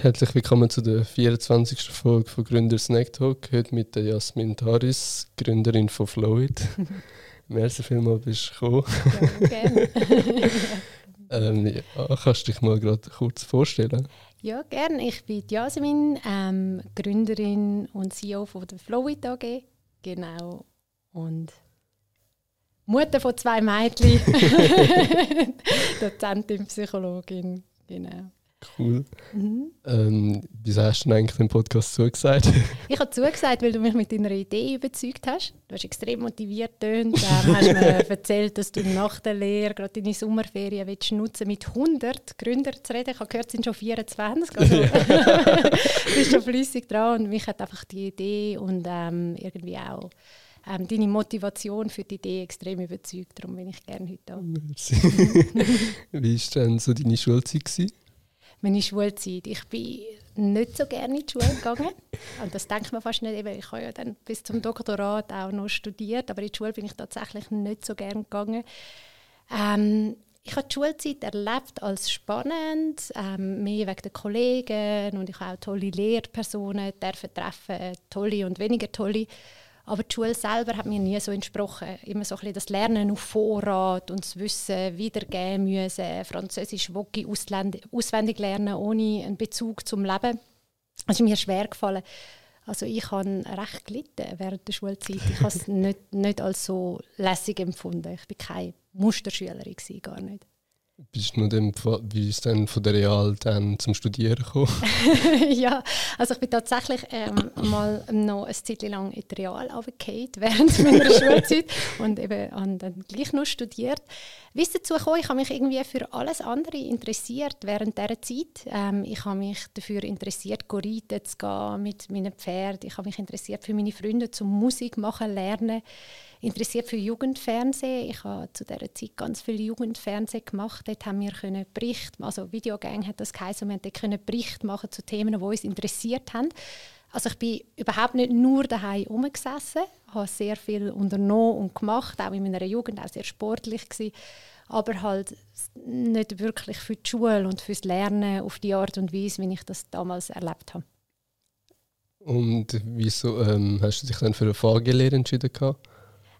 Herzlich willkommen zu der 24. Folge von Gründer Snack Talk. Heute mit der Jasmin Taris, Gründerin von Flowit. Merci vielmals, bist du gekommen. Ja, gerne. ähm, ja, kannst du dich mal gerade kurz vorstellen? ja, gerne. Ich bin Jasmin, ähm, Gründerin und CEO von der Flowit AG. Genau. Und Mutter von zwei Mädchen. Dozentin, Psychologin. Genau. Cool. Mhm. Ähm, wieso hast du denn eigentlich den Podcast zugesagt? Ich habe zugesagt, weil du mich mit deiner Idee überzeugt hast. Du hast extrem motiviert tönt. Ähm, hast mir erzählt, dass du nach der Lehre gerade deine Sommerferien willst nutzen mit 100 Gründern zu reden. Ich habe gehört, es sind schon 24. Also du bist schon flüssig dran und mich hat einfach die Idee und ähm, irgendwie auch ähm, deine Motivation für die Idee extrem überzeugt. Darum bin ich gerne heute da. Wie war denn so deine Schulzeit? Gewesen? Meine Schulzeit. Ich bin nicht so gerne in die Schule gegangen. Und das denkt man fast nicht. Eben, ich habe ja dann bis zum Doktorat auch noch studiert, aber in die Schule bin ich tatsächlich nicht so gerne gegangen. Ähm, ich habe die Schulzeit erlebt als spannend, ähm, mehr wegen der Kollegen und ich habe auch tolle Lehrpersonen treffen, tolle und weniger tolle. Aber die Schule selber hat mir nie so entsprochen. Immer so ein bisschen das Lernen auf Vorrat und das Wissen wiedergeben müssen, Französisch Woki auswendig lernen, ohne einen Bezug zum Leben. Das ist mir schwer gefallen. Also ich habe recht gelitten während der Schulzeit. Ich habe es nicht, nicht als so lässig empfunden. Ich war keine Musterschülerin, gar nicht. Bist du dem, wie ist denn von der Real dann zum Studieren gekommen? ja, also ich bin tatsächlich ähm, mal noch ein Zeit lang in der Real runtergefallen während meiner Schulzeit und eben habe dann gleich noch studiert. Wie es dazu kam, ich habe mich irgendwie für alles andere interessiert während dieser Zeit. Ähm, ich habe mich dafür interessiert, reiten zu gehen mit meinen Pferden. Ich habe mich interessiert für meine Freunde zum Musik machen lernen interessiert für Jugendfernsehen. Ich habe zu dieser Zeit ganz viel Jugendfernsehen gemacht. Dort haben wir können Bericht, also Videogang hat das geheißen, wir haben können Bericht machen zu Themen, die uns interessiert haben. Also ich bin überhaupt nicht nur daheim rumgesessen, habe sehr viel unternommen und gemacht, auch in meiner Jugend, auch sehr sportlich gewesen, aber halt nicht wirklich für die Schule und fürs Lernen auf die Art und Weise, wie ich das damals erlebt habe. Und wieso ähm, hast du dich dann für eine Fahrgelehre entschieden? Gehabt?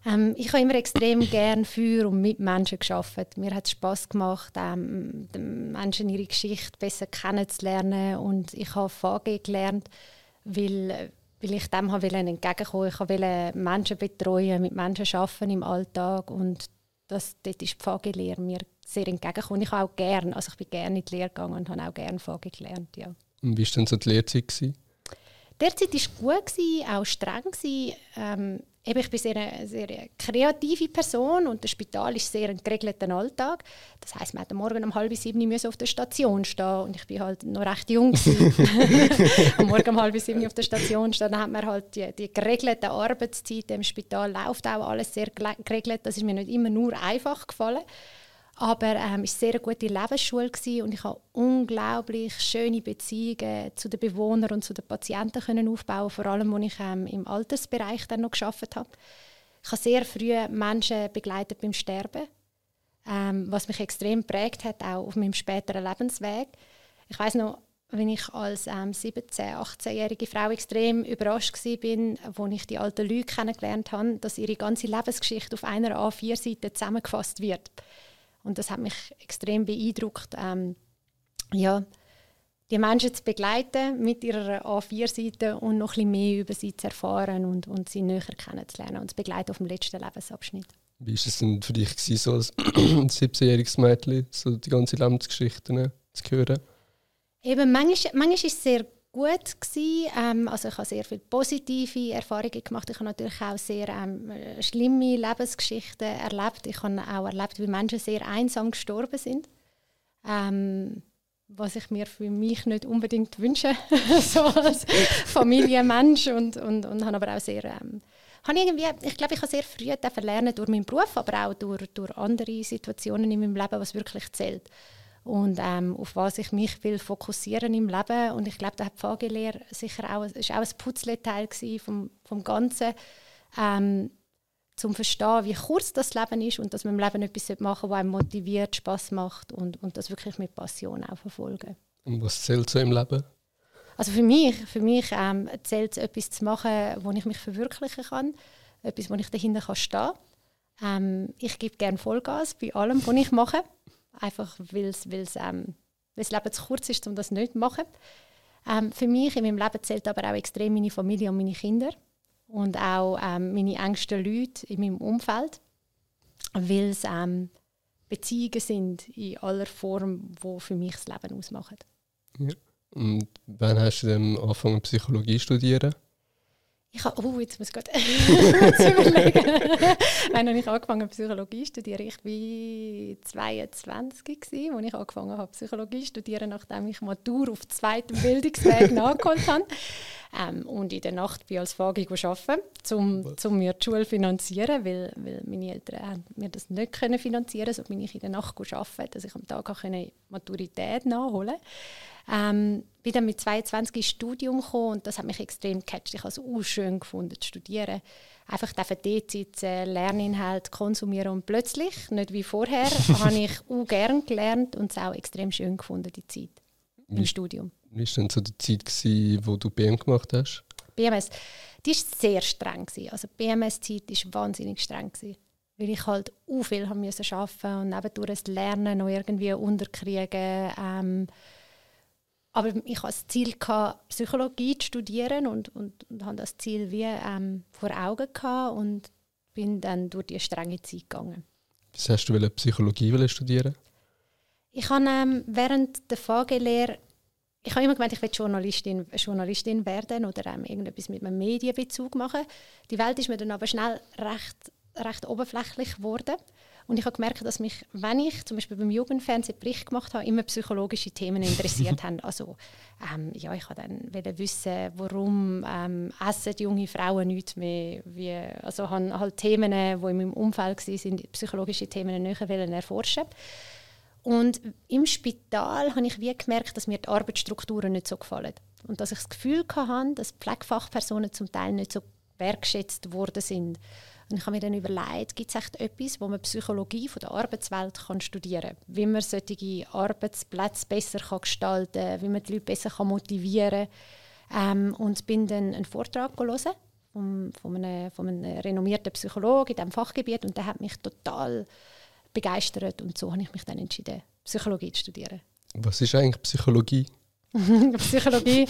Ähm, ich habe immer extrem gerne für und mit Menschen geschafft. Mir hat es Spaß gemacht, ähm, Menschen ihre Geschichte besser kennenzulernen und ich habe VG gelernt, weil, weil ich dem habe entgegenkommen Ich wollte Menschen betreuen, mit Menschen arbeiten im Alltag und das, dort ist die VG-Lehre mir sehr entgegengekommen. Ich habe auch gerne, also ich bin gerne in die Lehre gegangen und habe auch gerne VG gelernt, ja. Und wie war denn so die Lehrzeit? Gewesen? Derzeit war gut, auch streng. Ähm, eben, ich bin sehr eine sehr kreative Person und das Spital ist sehr ein geregelter Alltag. Das heißt, man hat Morgen um halb sieben auf der Station stehen und ich bin halt noch recht jung am Morgen um halb sieben auf der Station stehen, dann hat man halt die, die geregelte Arbeitszeit im Spital läuft auch alles sehr geregelt. Das ist mir nicht immer nur einfach gefallen. Aber ähm, es war sehr eine gute Lebensschule gewesen und ich habe unglaublich schöne Beziehungen zu den Bewohnern und zu den Patienten können aufbauen, vor allem, als ich ähm, im Altersbereich dann noch geschafft habe. Ich habe sehr früh Menschen begleitet beim Sterben, ähm, was mich extrem prägt hat, auch auf meinem späteren Lebensweg. Ich weiß noch, wenn ich als ähm, 17-, 18-jährige Frau extrem überrascht war, als ich die alten Leute kennengelernt habe, dass ihre ganze Lebensgeschichte auf einer A4-Seite zusammengefasst wird. Und das hat mich extrem beeindruckt, ähm, ja, die Menschen zu begleiten mit ihrer A4-Seite und noch ein bisschen mehr über sie zu erfahren und, und sie näher kennenzulernen und zu begleiten auf dem letzten Lebensabschnitt. Wie war es denn für dich, gewesen, so als 17-jähriges Mädchen, so die ganze Lebensgeschichte zu hören? Eben, manchmal, manchmal ist es sehr gut Ähm, also ich habe sehr viele positive Erfahrungen gemacht. Ich habe natürlich auch sehr ähm, schlimme Lebensgeschichten erlebt. Ich habe auch erlebt, wie Menschen sehr einsam gestorben sind. Ähm, was ich mir für mich nicht unbedingt wünsche, so als Familienmensch und, und, und habe aber auch sehr ähm, habe irgendwie, ich glaube, ich habe sehr früh lernen durch meinen Beruf, aber auch durch, durch andere Situationen in meinem Leben, was wirklich zählt und ähm, auf was ich mich will fokussieren im Leben. Und ich glaube, da hat die Fahrgelehre sicher auch, ist auch ein Putzleteil vom, vom Ganzen, ähm, zum Verstehen, wie kurz das Leben ist und dass man im Leben etwas machen was einem motiviert, Spaß macht und, und das wirklich mit Passion auch verfolgen. Und was zählt so im Leben? Also für mich, für mich ähm, zählt es etwas zu machen, wo ich mich verwirklichen kann, etwas, wo ich dahinter kann stehen kann. Ähm, ich gebe gerne Vollgas bei allem, was ich mache, einfach weil ähm, das Leben zu kurz ist, um das nicht zu machen. Ähm, für mich in meinem Leben zählt aber auch extrem meine Familie und meine Kinder und auch ähm, meine engsten Leute in meinem Umfeld, weil es ähm, Beziehungen sind in aller Form, die für mich das Leben ausmachen. Ja. Und wann hast du dann angefangen Psychologie zu studieren? Ich habe, oh, jetzt muss ich gerade überlegen. Nein, als ich angefangen habe, Psychologie zu studieren, ich war 22 gewesen, als ich angefangen habe, Psychologie zu studieren, nachdem ich Matur auf zweitem Bildungsweg nachgeholt habe. Ähm, und in der Nacht bin ich als Fagi arbeiten, um, um mir die Schule zu finanzieren, weil, weil meine Eltern mir das nicht können finanzieren konnten. So bin ich in der Nacht arbeiten, dass ich am Tag auch Maturität nachholen konnte. Ähm, bin dann mit 22 ins Studium gekommen und das hat mich extrem gecatcht. Ich habe es auch schön gefunden, zu studieren. Einfach dort sitzen, Lerninhalt konsumieren und plötzlich, nicht wie vorher, habe ich auch gerne gelernt und es auch extrem schön gefunden, die Zeit im wie, Studium. Wie war denn so die Zeit, gewesen, wo du BM gemacht hast? BMS, die war sehr streng. Gewesen. Also die BMS-Zeit war wahnsinnig streng. Gewesen weil ich halt auch viel haben müssen arbeiten und nebendurch das Lernen noch irgendwie unterkriegen. Ähm, aber ich hatte das Ziel, gehabt, Psychologie zu studieren und, und, und hatte das Ziel wie ähm, vor Augen gehabt und bin dann durch die strenge Zeit gegangen. Was hast du Psychologie studieren? Ich habe ähm, während der VG-Lehre ich habe immer gemeint, ich will Journalistin, Journalistin werden oder ähm, irgendetwas mit einem Medienbezug machen. Die Welt ist mir dann aber schnell recht, recht oberflächlich geworden. Und ich habe gemerkt, dass mich, wenn ich zum Beispiel beim Jugendfernsehen Bericht gemacht habe, immer psychologische Themen interessiert haben. Also ähm, ja, ich wollte dann wissen, warum ähm, essen die junge Frauen nichts mehr. Wie, also habe halt Themen, die in meinem Umfeld waren, psychologische Themen näher erforschen und im Spital habe ich wie gemerkt, dass mir die Arbeitsstrukturen nicht so gefallen. Und dass ich das Gefühl hatte, dass Pflegefachpersonen zum Teil nicht so wertgeschätzt worden sind. Und ich habe mir dann überlegt, gibt es echt etwas, wo man Psychologie von der Arbeitswelt kann studieren kann? Wie man solche Arbeitsplätze besser kann gestalten kann, wie man die Leute besser kann motivieren kann. Ähm, und bin dann einen Vortrag gelesen von, von, einem, von einem renommierten Psychologen in diesem Fachgebiet und der hat mich total begeistert und so habe ich mich dann entschieden, Psychologie zu studieren. Was ist eigentlich Psychologie? Psychologie.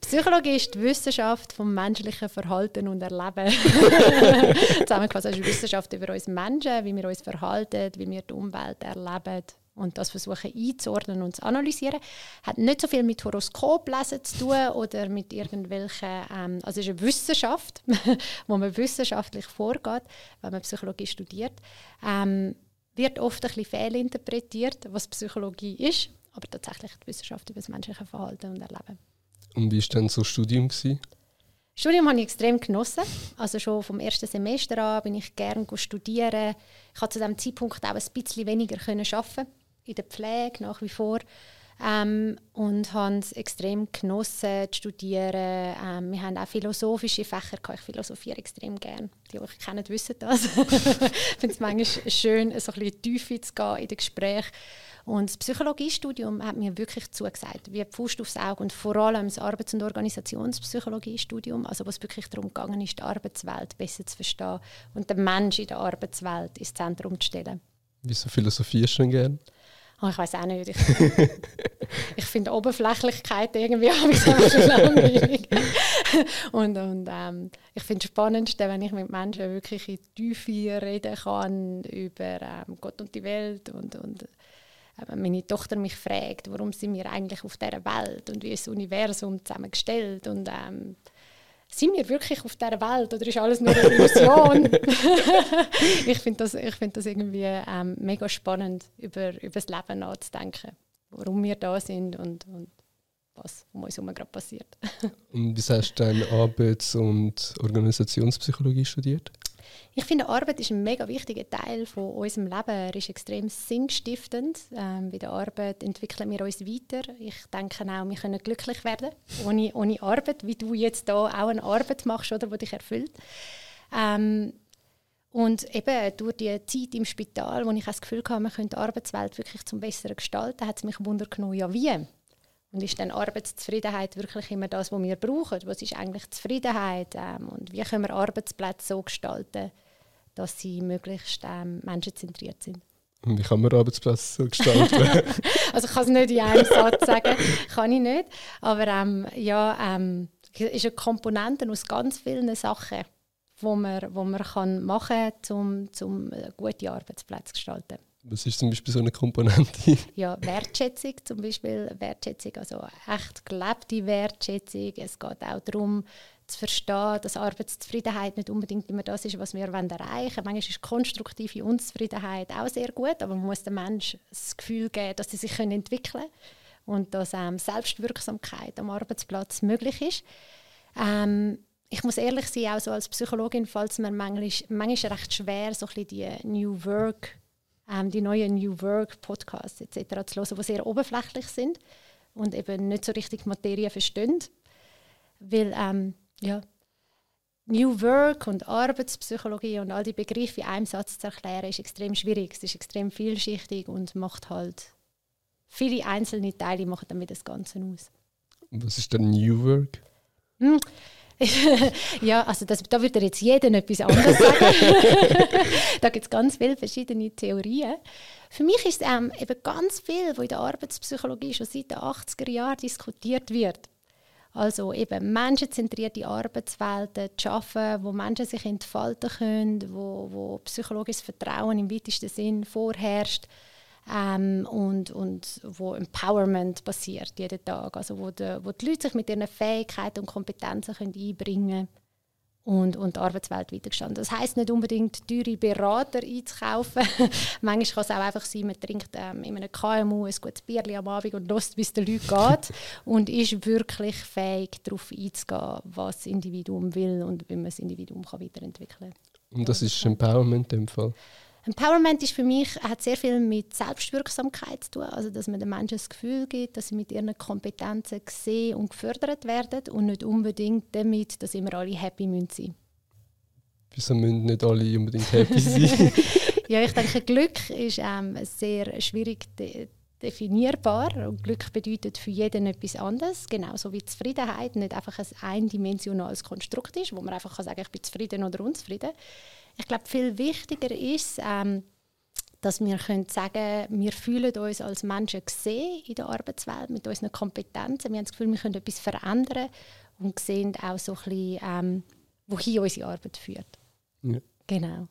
Psychologie ist die Wissenschaft vom menschlichen Verhalten und Erleben. Zusammengefasst ist die Wissenschaft über uns Menschen, wie wir uns verhalten, wie wir die Umwelt erleben und das versuchen einzuordnen und zu analysieren. Hat nicht so viel mit Horoskoplesen zu tun oder mit irgendwelchen, ähm, also es ist eine Wissenschaft, wo man wissenschaftlich vorgeht, wenn man Psychologie studiert. Ähm, wird oft ein bisschen fehlinterpretiert, was Psychologie ist aber tatsächlich die Wissenschaft über das menschliche Verhalten und Erleben. Und wie war denn so das Studium? Gewesen? Studium habe ich extrem genossen. Also schon vom ersten Semester an bin ich gerne studieren. Ich konnte zu diesem Zeitpunkt auch ein bisschen weniger arbeiten in der Pflege nach wie vor. Ähm, und habe es extrem genossen zu studieren. Ähm, wir haben auch philosophische Fächer gehabt. Ich philosophiere extrem gerne. Die, die ich kennen, wissen das. ich finde es manchmal schön, so ein bisschen in die Tiefe zu gehen in den Gesprächen. Und das Psychologiestudium hat mir wirklich zugesagt, wie Pfust aufs Auge und vor allem das Arbeits- und Organisationspsychologiestudium, also was wirklich darum ist, die Arbeitswelt besser zu verstehen und den Menschen in der Arbeitswelt ins Zentrum zu stellen. Wieso philosophierst du denn gerne? Oh, ich weiß auch nicht. Ich, ich finde Oberflächlichkeit irgendwie schon langweilig. und und ähm, ich finde es spannend, wenn ich mit Menschen wirklich in die Tiefe reden kann über ähm, Gott und die Welt und, und wenn meine Tochter mich fragt, warum sind wir eigentlich auf dieser Welt und wie ist das Universum zusammengestellt und ähm, sind wir wirklich auf dieser Welt oder ist alles nur eine Illusion? ich finde das, find das irgendwie ähm, mega spannend, über, über das Leben nachzudenken, warum wir da sind und, und was um uns herum gerade passiert. und wie hast du dann Arbeits- und Organisationspsychologie studiert? Ich finde, Arbeit ist ein mega wichtiger Teil von unserem Leben. Er ist extrem sinnstiftend. Ähm, bei der Arbeit entwickeln wir uns weiter. Ich denke auch, wir können glücklich werden ohne, ohne Arbeit, wie du jetzt da auch eine Arbeit machst, oder, die dich erfüllt. Ähm, und eben durch die Zeit im Spital, wo ich das Gefühl hatte, man könnte die Arbeitswelt wirklich zum Besseren gestalten, hat es mich genommen, ja wie? Und ist dann Arbeitszufriedenheit wirklich immer das, was wir brauchen? Was ist eigentlich Zufriedenheit? Ähm, und wie können wir Arbeitsplätze so gestalten, dass sie möglichst ähm, menschenzentriert sind? Und wie kann man Arbeitsplätze so gestalten? also ich kann es nicht in einem Satz sagen, kann ich nicht. Aber ähm, ja, ähm, es ist eine Komponente aus ganz vielen Sachen, wo man, wo man kann machen kann, um, um gute Arbeitsplätze zu gestalten. Was ist zum Beispiel so eine Komponente? ja, Wertschätzung zum Beispiel. Wertschätzung, also echt gelebte Wertschätzung. Es geht auch darum, zu verstehen, dass Arbeitszufriedenheit nicht unbedingt immer das ist, was wir erreichen wollen. Manchmal ist konstruktive Unzufriedenheit auch sehr gut, aber man muss dem Menschen das Gefühl geben, dass sie sich entwickeln können und dass ähm, Selbstwirksamkeit am Arbeitsplatz möglich ist. Ähm, ich muss ehrlich sein, auch so als Psychologin fällt es mir manchmal, manchmal recht schwer, so ein die New Work ähm, die neuen New Work Podcasts etc. zu hören, die sehr oberflächlich sind und eben nicht so richtig Materie verstehen. Weil ähm, ja, New Work und Arbeitspsychologie und all die Begriffe in einem Satz zu erklären, ist extrem schwierig. Es ist extrem vielschichtig und macht halt viele einzelne Teile machen damit das Ganze aus. Was ist denn New Work? Hm. ja, also das, da würde jetzt jeder etwas anderes sagen. da gibt es ganz viele verschiedene Theorien. Für mich ist es ähm, eben ganz viel, was in der Arbeitspsychologie schon seit den 80er Jahren diskutiert wird. Also eben menschenzentrierte Arbeitswelten zu schaffen, wo Menschen sich entfalten können, wo, wo psychologisches Vertrauen im weitesten Sinn vorherrscht ähm, und, und wo Empowerment passiert jeden Tag. Also wo, de, wo die Leute sich mit ihren Fähigkeiten und Kompetenzen können einbringen können und, und die Arbeitswelt weitergestanden. Das heißt nicht unbedingt teure Berater einzukaufen. Manchmal kann es auch einfach sein, man trinkt ähm, in einem KMU ein gutes Bier am Abend und lässt, wie es den Leuten geht und ist wirklich fähig, darauf einzugehen, was das Individuum will und wie man das Individuum kann weiterentwickeln kann. Und das ist Empowerment in dem Fall? Empowerment ist für mich, hat sehr viel mit Selbstwirksamkeit zu tun. Also, dass man den Menschen das Gefühl gibt, dass sie mit ihren Kompetenzen gesehen und gefördert werden und nicht unbedingt damit, dass immer alle happy sein müssen. Wieso müssen nicht alle unbedingt happy sein? ja, ich denke, Glück ist ähm, sehr schwierig de definierbar. Und Glück bedeutet für jeden etwas anderes, genauso wie Zufriedenheit nicht einfach ein eindimensionales Konstrukt ist, wo man einfach kann sagen ich bin zufrieden oder unzufrieden. Ich glaube, viel wichtiger ist, ähm, dass wir können sagen wir fühlen uns als Menschen gesehen in der Arbeitswelt mit unseren Kompetenzen. Wir haben das Gefühl, wir können etwas verändern und sehen auch so ein bisschen, ähm, wohin unsere Arbeit führt. Ja. Genau.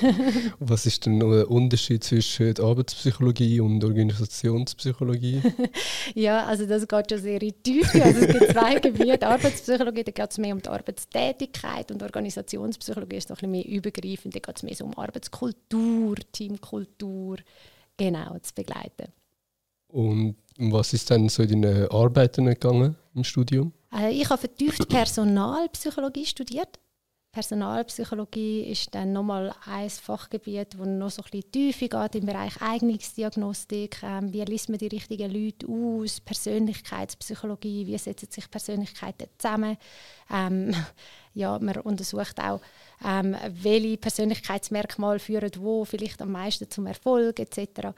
Was ist denn der Unterschied zwischen Arbeitspsychologie und Organisationspsychologie? ja, also das geht schon sehr in die Tiefe. Also es gibt zwei Gebiete. Arbeitspsychologie, da geht es mehr um die Arbeitstätigkeit und Organisationspsychologie ist noch ein bisschen mehr übergreifend. Da geht es mehr so um Arbeitskultur, Teamkultur, genau, zu begleiten. Und was ist dann so in deinen Arbeiten gegangen im Studium? Also ich habe vertieft Personalpsychologie studiert. Personalpsychologie ist dann nochmal ein Fachgebiet, das noch so ein bisschen tiefer geht im Bereich Eignungsdiagnostik. Ähm, wie liest man die richtigen Leute aus? Persönlichkeitspsychologie, wie setzen sich Persönlichkeiten zusammen? Ähm, ja, man untersucht auch, ähm, welche Persönlichkeitsmerkmale führen wo vielleicht am meisten zum Erfolg etc.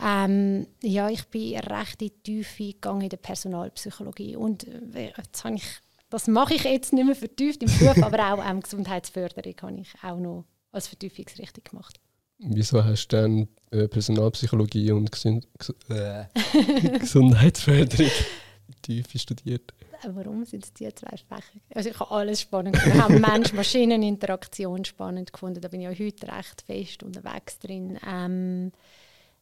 Ähm, ja, ich bin recht in die Tiefe gegangen in der Personalpsychologie und äh, jetzt habe ich das mache ich jetzt nicht mehr vertieft im Beruf, aber auch ähm, Gesundheitsförderung habe ich auch noch als Vertiefungsrichtung gemacht. Wieso hast du dann äh, Personalpsychologie und Gesund äh, Gesundheitsförderung tief studiert? Äh, warum sind es die zwei Fächer? Also ich habe alles spannend gefunden. Ich habe Mensch-Maschinen-Interaktion spannend gefunden. Da bin ich auch heute recht fest unterwegs drin. Ähm,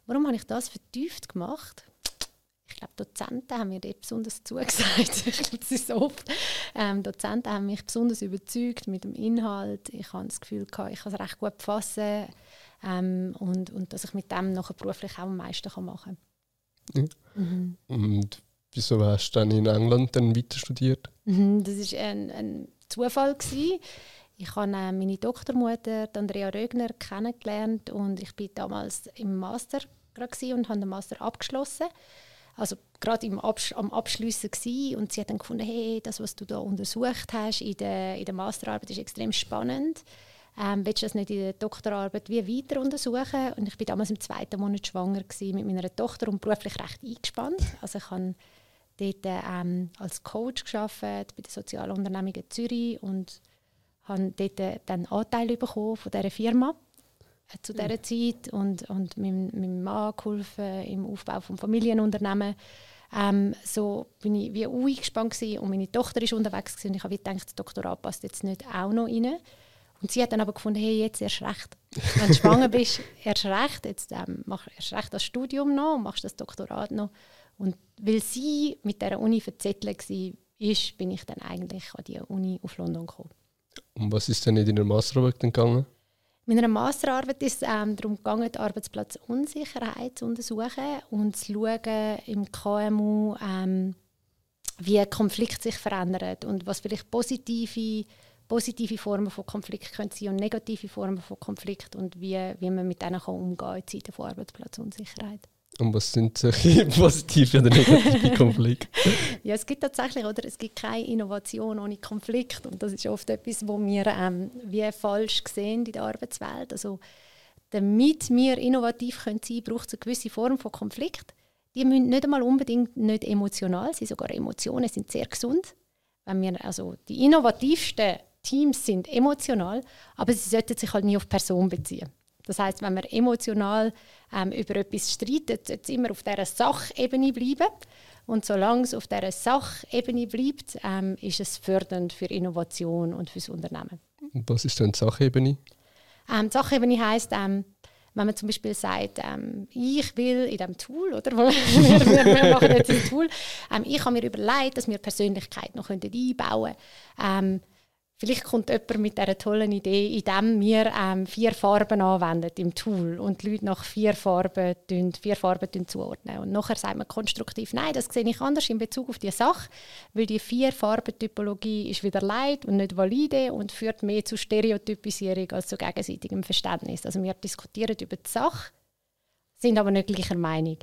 warum habe ich das vertieft gemacht? Ich glaube, Dozenten haben mir dort besonders zugesagt. ich glaube, das ist oft. Ähm, Dozenten haben mich besonders überzeugt mit dem Inhalt. Ich habe das Gefühl, gehabt, ich kann es recht gut fassen ähm, und, und dass ich mit dem nachher beruflich auch am meisten kann machen kann. Ja. Mhm. Und wieso hast du dann in England dann weiter studiert? Mhm, das war ein, ein Zufall. Gewesen. Ich habe äh, meine Doktormutter, Andrea Rögner, kennengelernt und ich war damals im Master und habe den Master abgeschlossen also gerade im Absch am Abschliessen gewesen, und sie hat dann gefunden, hey, das, was du da untersucht hast in der, in der Masterarbeit, ist extrem spannend. Ähm, willst du das nicht in der Doktorarbeit wie weiter untersuchen? Und ich war damals im zweiten Monat schwanger mit meiner Tochter und beruflich recht eingespannt. Also ich habe dort ähm, als Coach gearbeitet bei der Sozialunternehmung Zürich und habe dort dann Anteil bekommen von dieser Firma äh, zu dieser Zeit und, und meinem, meinem Mann geholfen im Aufbau des Familienunternehmen. Ähm, so bin ich wie eingespannt und meine Tochter ist unterwegs und ich habe gedacht, das Doktorat passt jetzt nicht auch noch rein. Und sie hat dann aber gefunden, hey, jetzt erst recht. Wenn du schwanger bist, erst recht. Jetzt ähm, mach erst recht das Studium noch und machst das Doktorat noch. Und weil sie mit dieser Uni verzettelt war, ist, bin ich dann eigentlich an die Uni auf London gekommen. Und was ist denn in deiner Masterarbeit gegangen? In meiner Masterarbeit ist es ähm, darum gegangen, die Arbeitsplatzunsicherheit zu untersuchen und zu schauen im KMU, ähm, wie Konflikt sich verändert und was vielleicht positive, positive Formen von Konflikt können sein und negative Formen von Konflikt und wie, wie man mit denen kann umgehen kann in Zeiten von Arbeitsplatzunsicherheit. Und was sind solche positive oder negative Konflikte? ja, es gibt tatsächlich, oder es gibt keine Innovation ohne Konflikt. Und das ist oft etwas, wo wir ähm, wie falsch sehen in der Arbeitswelt. Also, damit wir innovativ können sein können, braucht es eine gewisse Form von Konflikt. Die müssen nicht einmal unbedingt nicht emotional sein, sogar Emotionen sind sehr gesund. Wenn wir, also die innovativsten Teams sind emotional, aber sie sollten sich halt nie auf Person beziehen. Das heißt, wenn man emotional ähm, über etwas streitet, sollte immer auf dieser Sachebene bleiben. Und solange es auf dieser Sachebene bleibt, ähm, ist es fördernd für Innovation und für das Unternehmen. Und was ist denn die Sachebene? Ähm, die Sachebene heisst, ähm, wenn man zum Beispiel sagt, ähm, ich will in diesem Tool, oder wir, wir, wir machen jetzt ein Tool, ähm, ich habe mir überlegt, dass wir Persönlichkeit noch einbauen können. Ähm, Vielleicht kommt jemand mit dieser tollen Idee, indem wir ähm, vier Farben anwenden im Tool und die Leute nach vier Farben, tun, vier Farben zuordnen. Und nachher sagt man konstruktiv, nein, das sehe ich anders in Bezug auf die Sache, weil die vier Farben-Typologie ist wieder leid und nicht valide und führt mehr zu Stereotypisierung als zu gegenseitigem Verständnis. Also wir diskutieren über die Sache, sind aber nicht gleicher Meinung.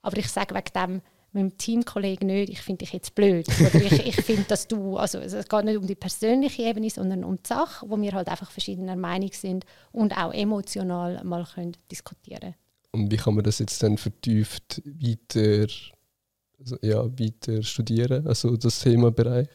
Aber ich sage wegen dem, meinem Teamkollegen nicht, ich finde dich jetzt blöd. Oder ich, ich finde, dass du, also es geht nicht um die persönliche Ebene, sondern um die Sache, wo wir halt einfach verschiedener Meinung sind und auch emotional mal können diskutieren Und wie kann man das jetzt dann vertieft weiter, also, ja, weiter studieren, also das Themenbereich?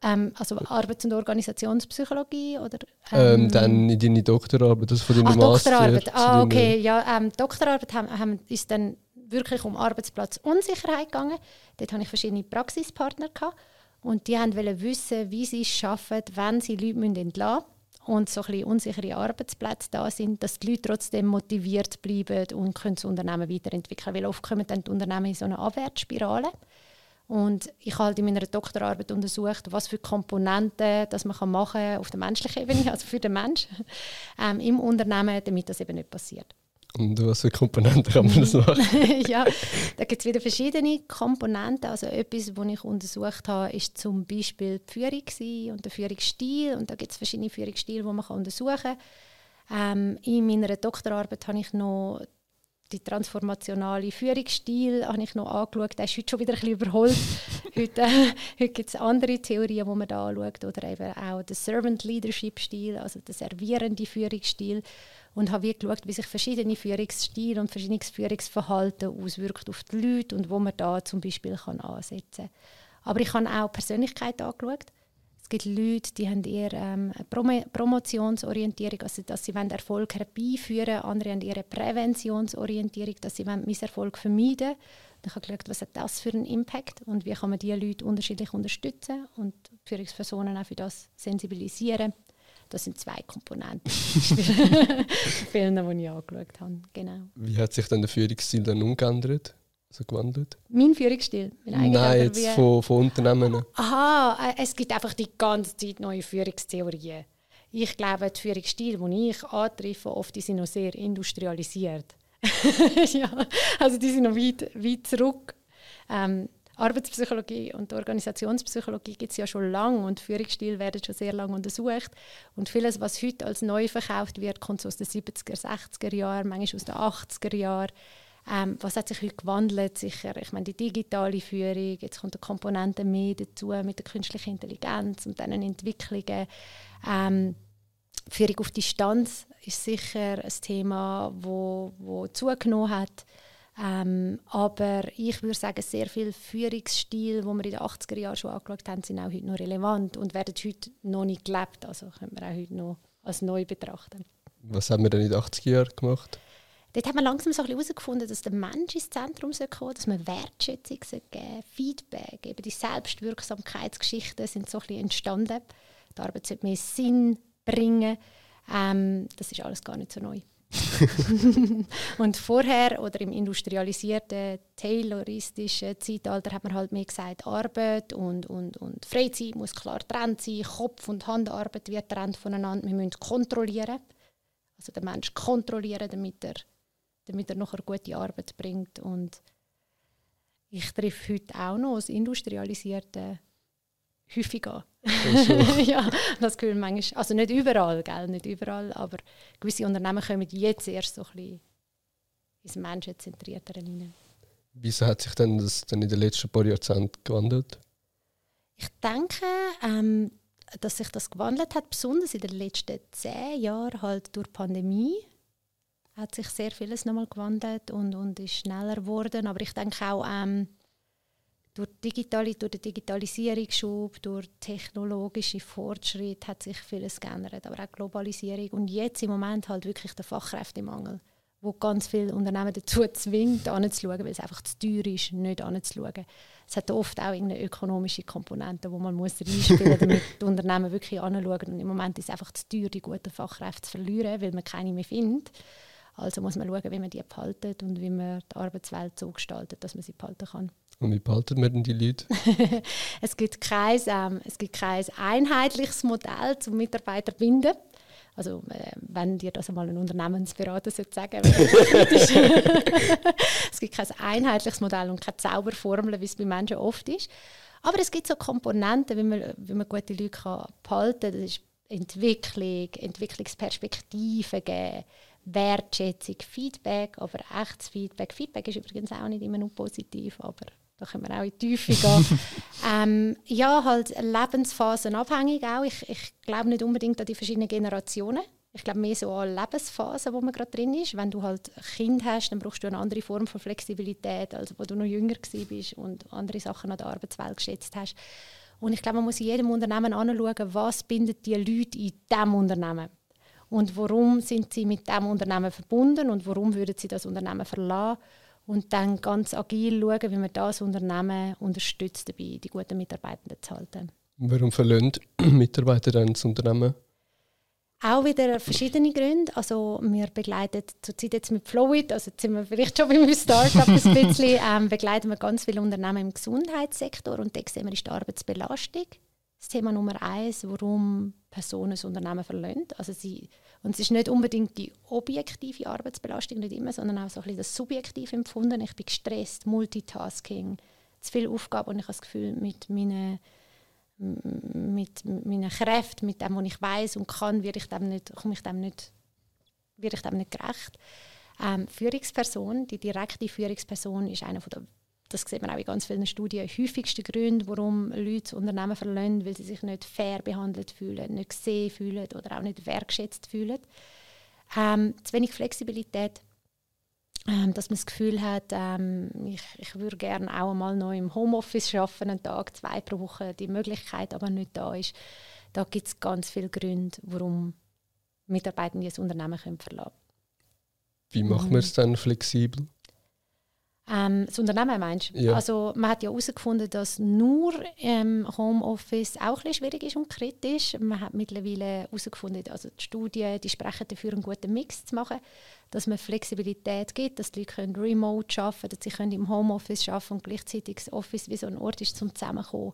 Ähm, also Arbeits- und Organisationspsychologie oder? Ähm, ähm, dann in deine Doktorarbeit, das von deiner ah, Master. Doktorarbeit, ah, okay, ja, ähm, Doktorarbeit haben, haben, ist dann wirklich um Arbeitsplatzunsicherheit gegangen. Dort hatte ich verschiedene Praxispartner gehabt, und die wollten wissen, wie sie es schaffen, wenn sie Leute entlassen müssen und so ein unsichere Arbeitsplätze da sind, dass die Leute trotzdem motiviert bleiben und können das Unternehmen weiterentwickeln. Weil oft kommen dann die Unternehmen in so eine Abwärtsspirale. Und ich habe halt in meiner Doktorarbeit untersucht, was für Komponenten das man machen kann auf der menschlichen Ebene, also für den Menschen ähm, im Unternehmen, damit das eben nicht passiert. Und was für Komponenten kann man das machen? ja, da gibt es wieder verschiedene Komponenten. Also etwas, was ich untersucht habe, ist zum Beispiel die Führung und der Führungsstil. Und da gibt es verschiedene Führungsstile, die man untersuchen kann. Ähm, in meiner Doktorarbeit habe ich noch die transformationale Führungsstil habe ich noch angeschaut. Der ist heute schon wieder ein bisschen überholt. Heute äh, heute gibt es andere Theorien, die man da anschaut. Oder eben auch der Servant Leadership Stil, also der servierende Führungsstil und habe geschaut, wie sich verschiedene Führungsstile und verschiedenes Führungsverhalten auswirkt auf die Leute und wo man da zum Beispiel kann ansetzen kann. Aber ich habe auch Persönlichkeit angeschaut. Es gibt Leute, die haben eher ähm, eine Promotionsorientierung, also dass sie Erfolg herbeiführen wollen. Andere haben eher Präventionsorientierung, dass sie Misserfolg vermeiden wollen. Ich habe geschaut, was hat das für einen Impact und wie kann man diese Leute unterschiedlich unterstützen und Führungspersonen auch für das sensibilisieren. Das sind zwei Komponenten Filme, die ich angeschaut habe. Genau. Wie hat sich dann der Führungsstil dann umgeändert? Also gewandelt? Mein Führungsstil? Nein, jetzt von, von Unternehmen. Aha, äh, es gibt einfach die ganze Zeit neue Führungstheorien. Ich glaube, die Führungsstil, die ich antreffe, oft die sind noch sehr industrialisiert. ja, also die sind noch weit, weit zurück. Ähm, Arbeitspsychologie und Organisationspsychologie gibt es ja schon lange und Führungsstil werden schon sehr lange untersucht. Und vieles, was heute als neu verkauft wird, kommt so aus den 70er, 60er Jahren, manchmal aus den 80er Jahren. Ähm, was hat sich heute gewandelt? Sicher, ich meine, die digitale Führung, jetzt kommt eine Komponente mehr dazu mit der künstlichen Intelligenz und diesen Entwicklungen. Ähm, Führung auf Distanz ist sicher ein Thema, wo, wo zugenommen hat. Ähm, aber ich würde sagen, sehr viele Führungsstil, die wir in den 80er Jahren schon angeschaut haben, sind auch heute noch relevant und werden heute noch nicht gelebt. Also können wir auch heute noch als neu betrachten. Was haben wir denn in den 80er Jahren gemacht? Dort haben wir langsam so herausgefunden, dass der Mensch ins Zentrum kommen dass man Wertschätzung geben Feedback, eben die Selbstwirksamkeitsgeschichten sind so ein bisschen entstanden. Die Arbeit sollte mehr Sinn bringen. Ähm, das ist alles gar nicht so neu. und vorher oder im industrialisierten, tayloristischen Zeitalter hat man halt mehr gesagt, Arbeit und, und, und Freizeit muss klar getrennt sein, Kopf- und Handarbeit wird getrennt voneinander. Wir müssen kontrollieren, also den Menschen kontrollieren, damit er, damit er nachher gute Arbeit bringt. Und ich treffe heute auch noch das industrialisierte häufig an. Also. ja, das Gefühl manchmal, also nicht überall, gell, nicht überall, aber gewisse Unternehmen kommen jetzt erst so ein bisschen ins Menschenzentriertere rein. Wieso hat sich denn das dann in den letzten paar Jahrzehnten gewandelt? Ich denke, ähm, dass sich das gewandelt hat, besonders in den letzten zehn Jahren halt durch die Pandemie hat sich sehr vieles nochmal gewandelt und, und ist schneller geworden. Aber ich denke auch, ähm, durch, digitale, durch den Digitalisierungsschub, durch technologische Fortschritt hat sich vieles geändert, aber auch Globalisierung und jetzt im Moment halt wirklich der Fachkräftemangel, wo ganz viele Unternehmen dazu zwingt, anzuschauen, weil es einfach zu teuer ist, nicht anzuschauen. Es hat oft auch eine ökonomische Komponente, wo man muss reinspielen muss, damit die Unternehmen wirklich anschauen. Und im Moment ist es einfach zu teuer, die guten Fachkräfte zu verlieren, weil man keine mehr findet. Also muss man schauen, wie man die behaltet und wie man die Arbeitswelt so gestaltet, dass man sie behalten kann. Und wie behalten wir denn die Leute? es, gibt kein, ähm, es gibt kein einheitliches Modell zum Mitarbeiter binden. Also äh, wenn dir das einmal ein Unternehmensberater sagen Es gibt kein einheitliches Modell und keine Zauberformel, wie es bei Menschen oft ist. Aber es gibt so Komponenten, wie man, wie man gute Leute kann behalten kann. Das ist Entwicklung, Entwicklungsperspektiven geben, Wertschätzung, Feedback, aber echtes Feedback. Feedback ist übrigens auch nicht immer nur positiv, aber da können wir auch in die Tiefe gehen. ähm, ja, halt lebensphasenabhängig auch. Ich, ich glaube nicht unbedingt an die verschiedenen Generationen. Ich glaube mehr so an Lebensphasen, wo man gerade drin ist. Wenn du halt ein Kind hast, dann brauchst du eine andere Form von Flexibilität, als wo du noch jünger bist und andere Sachen an der Arbeitswelt geschätzt hast. Und ich glaube, man muss in jedem Unternehmen anschauen, was bindet die Leute in diesem Unternehmen und warum sind sie mit diesem Unternehmen verbunden und warum würden sie das Unternehmen verlassen und dann ganz agil schauen, wie man das Unternehmen unterstützt, dabei die guten Mitarbeitenden zu halten. Warum verlassen Mitarbeiter dann das Unternehmen? Auch wieder verschiedene Gründe. Also wir begleiten zurzeit jetzt mit Flowit, also jetzt sind wir vielleicht schon beim Startup ein bisschen, ähm, begleiten wir ganz viele Unternehmen im Gesundheitssektor und da sehen wir ist die Arbeitsbelastung das Thema Nummer eins, warum Personen das Unternehmen verlassen. Also sie, und es ist nicht unbedingt die objektive Arbeitsbelastung, nicht immer, sondern auch so ein bisschen das subjektive Empfunden. Ich bin gestresst, Multitasking, zu viele Aufgaben und ich habe das Gefühl, mit meinen, mit meinen Kräften, mit dem, was ich weiß und kann, werde ich dem nicht, komme ich dem nicht, werde ich dem nicht gerecht. Ähm, Führungsperson, die direkte Führungsperson ist einer der das sieht man auch in ganz vielen Studien, häufigste Gründe, warum Leute Unternehmen verlassen, weil sie sich nicht fair behandelt fühlen, nicht gesehen fühlen oder auch nicht wertschätzt fühlen. Ähm, zu wenig Flexibilität, ähm, dass man das Gefühl hat, ähm, ich, ich würde gerne auch einmal noch im Homeoffice arbeiten, einen Tag, zwei pro Woche, die Möglichkeit aber nicht da ist. Da gibt es ganz viele Gründe, warum Mitarbeiter das Unternehmen können verlassen können. Wie macht man es dann flexibel? Ähm, das Unternehmen meinst du? Ja. Also man hat ja herausgefunden, dass nur ähm, Homeoffice auch ein schwierig ist und kritisch. Man hat mittlerweile herausgefunden, also die Studien, die sprechen dafür, einen guten Mix zu machen, dass man Flexibilität gibt, dass die Leute können remote arbeiten dass sie können im Homeoffice arbeiten und gleichzeitig das Office wie so ein Ort ist, zum Zusammenkommen,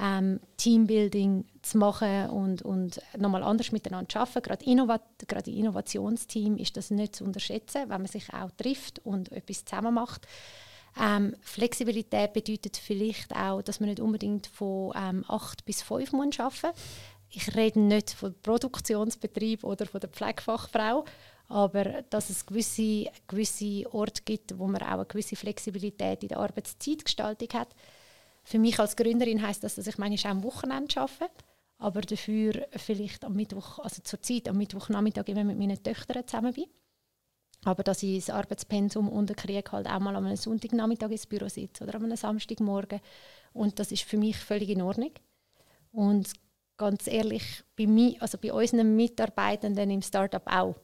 ähm, Teambuilding zu machen und, und nochmal anders miteinander zu arbeiten. Gerade, Innovat im Innovationsteam ist das nicht zu unterschätzen, wenn man sich auch trifft und etwas zusammen macht. Ähm, Flexibilität bedeutet vielleicht auch, dass man nicht unbedingt von ähm, 8 bis 5 muss arbeiten Ich rede nicht von Produktionsbetrieb oder von der Pflegefachfrau, aber dass es gewisse, gewisse Orte gibt, wo man auch eine gewisse Flexibilität in der Arbeitszeitgestaltung hat. Für mich als Gründerin heißt das, dass ich manchmal auch am Wochenende arbeite, aber dafür vielleicht am Mittwoch, also zur Zeit am Mittwochnachmittag immer mit meinen Töchtern zusammen bin. Aber dass ich das Arbeitspensum unterkriege, halt auch mal am Sonntagnachmittag ins Büro sitze oder am Samstagmorgen. Und das ist für mich völlig in Ordnung. Und ganz ehrlich, bei, mir, also bei unseren Mitarbeitenden im Startup auch.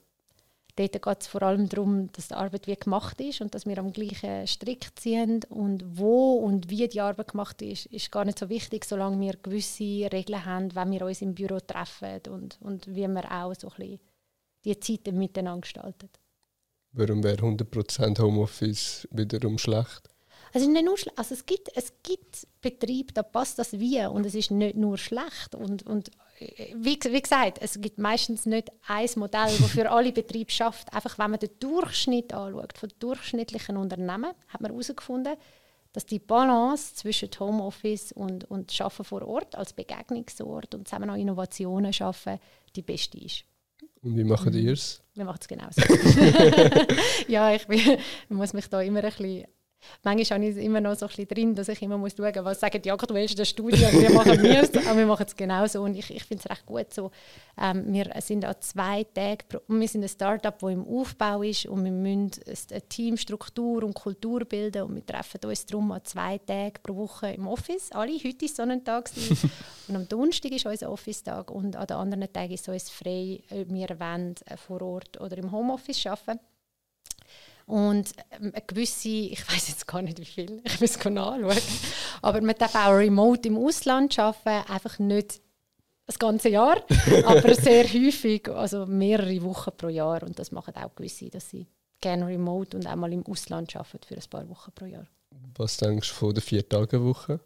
Dort geht es vor allem darum, dass die Arbeit wie gemacht ist und dass wir am gleichen Strick ziehen. Und wo und wie die Arbeit gemacht ist, ist gar nicht so wichtig, solange wir gewisse Regeln haben, wenn wir uns im Büro treffen und, und wie wir auch so ein bisschen die Zeiten miteinander gestalten. Warum wäre 100% Homeoffice wiederum schlecht? Also, nicht nur also es, gibt, es gibt Betriebe, da passt das wie und es ist nicht nur schlecht. Und, und wie, wie gesagt, es gibt meistens nicht ein Modell, das für alle Betriebe schafft. Einfach wenn man den Durchschnitt anschaut, von durchschnittlichen Unternehmen, hat man herausgefunden, dass die Balance zwischen Homeoffice und, und Arbeiten vor Ort als Begegnungsort und zusammen auch Innovationen schaffen, die beste ist. Und wie macht mhm. ihr es? Wir machen es genauso. ja, ich, bin, ich muss mich da immer ein bisschen Manchmal habe ich immer noch so ein bisschen drin, dass ich immer muss schauen muss, was sagen die aktuellsten Studien, wie machen wir es, aber wir machen es genauso und ich, ich finde es recht gut so. Ähm, wir sind an zwei Tagen, wir sind ein Startup, das im Aufbau ist und wir müssen eine Teamstruktur und Kultur bilden und wir treffen uns darum an zwei Tagen pro Woche im Office, alle, heute ist Sonnentag und am Donnerstag ist unser Office-Tag und an den anderen Tagen ist es uns frei, ob wir wollen, äh, vor Ort oder im Homeoffice arbeiten. Und ähm, eine gewisse, ich weiß jetzt gar nicht wie viel, ich muss es nachschauen, aber man darf auch remote im Ausland arbeiten, einfach nicht das ganze Jahr, aber sehr häufig, also mehrere Wochen pro Jahr. Und das machen auch gewisse, dass sie gerne remote und auch mal im Ausland arbeiten für ein paar Wochen pro Jahr. Was denkst du von der Vier-Tage-Woche?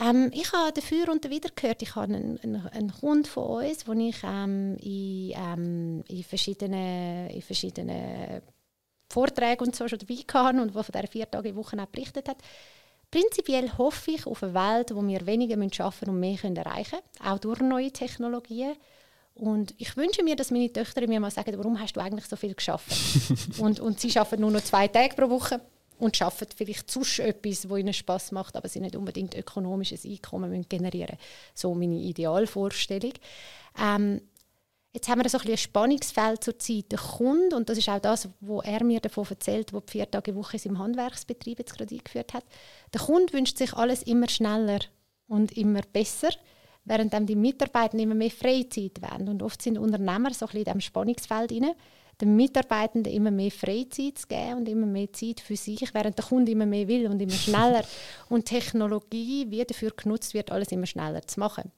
Ähm, ich habe dafür und wieder gehört, ich habe einen, einen, einen Kunden von uns, den ich ähm, in, ähm, in verschiedenen, in verschiedenen Vorträgen und so schon dabei gehabt und der von dieser vier Tage Woche auch berichtet hat. Prinzipiell hoffe ich auf eine Welt, wo wir weniger arbeiten müssen und mehr können erreichen können, auch durch neue Technologien. Und ich wünsche mir, dass meine Töchter mir mal sagen, warum hast du eigentlich so viel geschafft? und, und sie arbeiten nur noch zwei Tage pro Woche und arbeiten vielleicht sonst etwas, wo ihnen Spaß macht, aber sie nicht unbedingt ökonomisches Einkommen generieren müssen. So meine Idealvorstellung. Ähm, Jetzt haben wir so ein, ein Spannungsfeld zur Zeit. Der Kunde, und das ist auch das, was er mir davon erzählt, wo die vier Tage Woche im Handwerksbetrieb jetzt gerade eingeführt hat. Der Kunde wünscht sich alles immer schneller und immer besser, während dann die Mitarbeiter immer mehr Freizeit wollen. Und oft sind Unternehmer so ein bisschen in diesem Spannungsfeld rein, den Mitarbeitenden immer mehr Freizeit zu geben und immer mehr Zeit für sich, während der Kunde immer mehr will und immer schneller. und Technologie, wie dafür genutzt wird, alles immer schneller zu machen.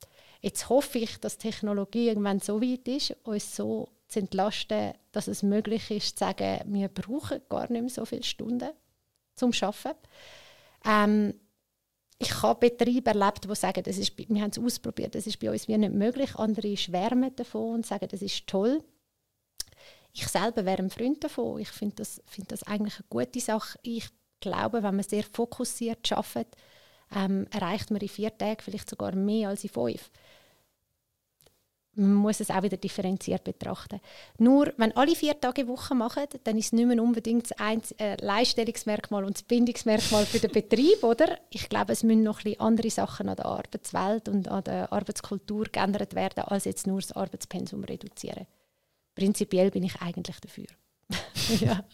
Jetzt hoffe ich, dass Technologie irgendwann so weit ist, uns so zu entlasten, dass es möglich ist, zu sagen, wir brauchen gar nicht mehr so viele Stunden zum Arbeiten. Ähm, ich habe Betriebe erlebt, die sagen, das ist, wir haben es ausprobiert, das ist bei uns wie nicht möglich. Andere schwärmen davon und sagen, das ist toll. Ich selber wäre ein Freund davon. Ich finde das, find das eigentlich eine gute Sache. Ich glaube, wenn man sehr fokussiert arbeitet, ähm, erreicht man in vier Tagen vielleicht sogar mehr als in fünf man muss es auch wieder differenziert betrachten. Nur, wenn alle vier Tage Woche machen, dann ist es nicht mehr unbedingt das Einz äh, Leistungsmerkmal und das Bindungsmerkmal für den Betrieb, oder? Ich glaube, es müssen noch ein andere Sachen an der Arbeitswelt und an der Arbeitskultur geändert werden, als jetzt nur das Arbeitspensum reduzieren. Prinzipiell bin ich eigentlich dafür. ja,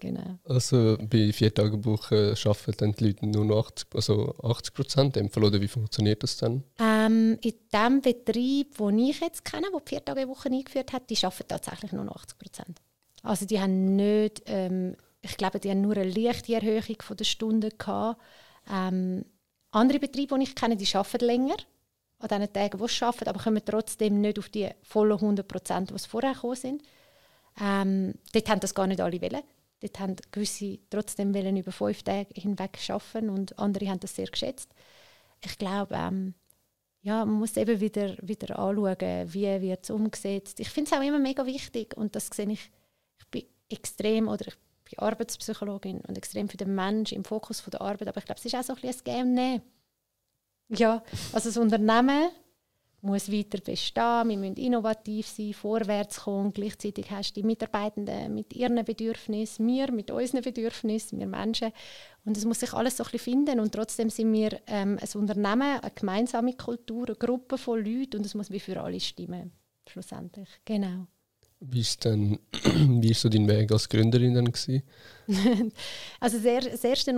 genau. Also bei vier Tagen Woche arbeiten dann die Leute nur noch 80, also 80 Prozent oder wie funktioniert das dann? Ähm, in dem Betrieb, den ich jetzt kenne, der vier Tage Woche eingeführt hat, die arbeiten tatsächlich nur noch 80 Prozent. Also die haben nicht, ähm, ich glaube, die haben nur eine leichte Erhöhung von der Stunden gehabt. Ähm, andere Betriebe, die ich kenne, die arbeiten länger an diesen Tagen, wo sie arbeiten, aber kommen trotzdem nicht auf die vollen 100 Prozent, die vorher gekommen sind. Ähm, dort haben das gar nicht alle wollen. Dort haben gewisse trotzdem wollen über fünf Tage hinweg arbeiten und andere haben das sehr geschätzt. Ich glaube, ähm, ja, man muss eben wieder, wieder anschauen, wie wird es umgesetzt. Ich finde es auch immer mega wichtig und das sehe ich, ich bin extrem, oder ich bin Arbeitspsychologin und extrem für den Menschen im Fokus von der Arbeit, aber ich glaube, es ist auch so ein bisschen ein Game Ja, also das Unternehmen muss weiter bestehen, wir müssen innovativ sein, vorwärts kommen. Gleichzeitig hast du die Mitarbeitenden mit ihren Bedürfnissen, wir mit unseren Bedürfnissen, wir Menschen. Und es muss sich alles so ein bisschen finden und trotzdem sind wir ähm, ein Unternehmen, eine gemeinsame Kultur, eine Gruppe von Leuten und es muss wie für alle stimmen, schlussendlich. Genau. Wie ist denn, wie ist so dein Weg als Gründerin dann gewesen? also sehr, das erste,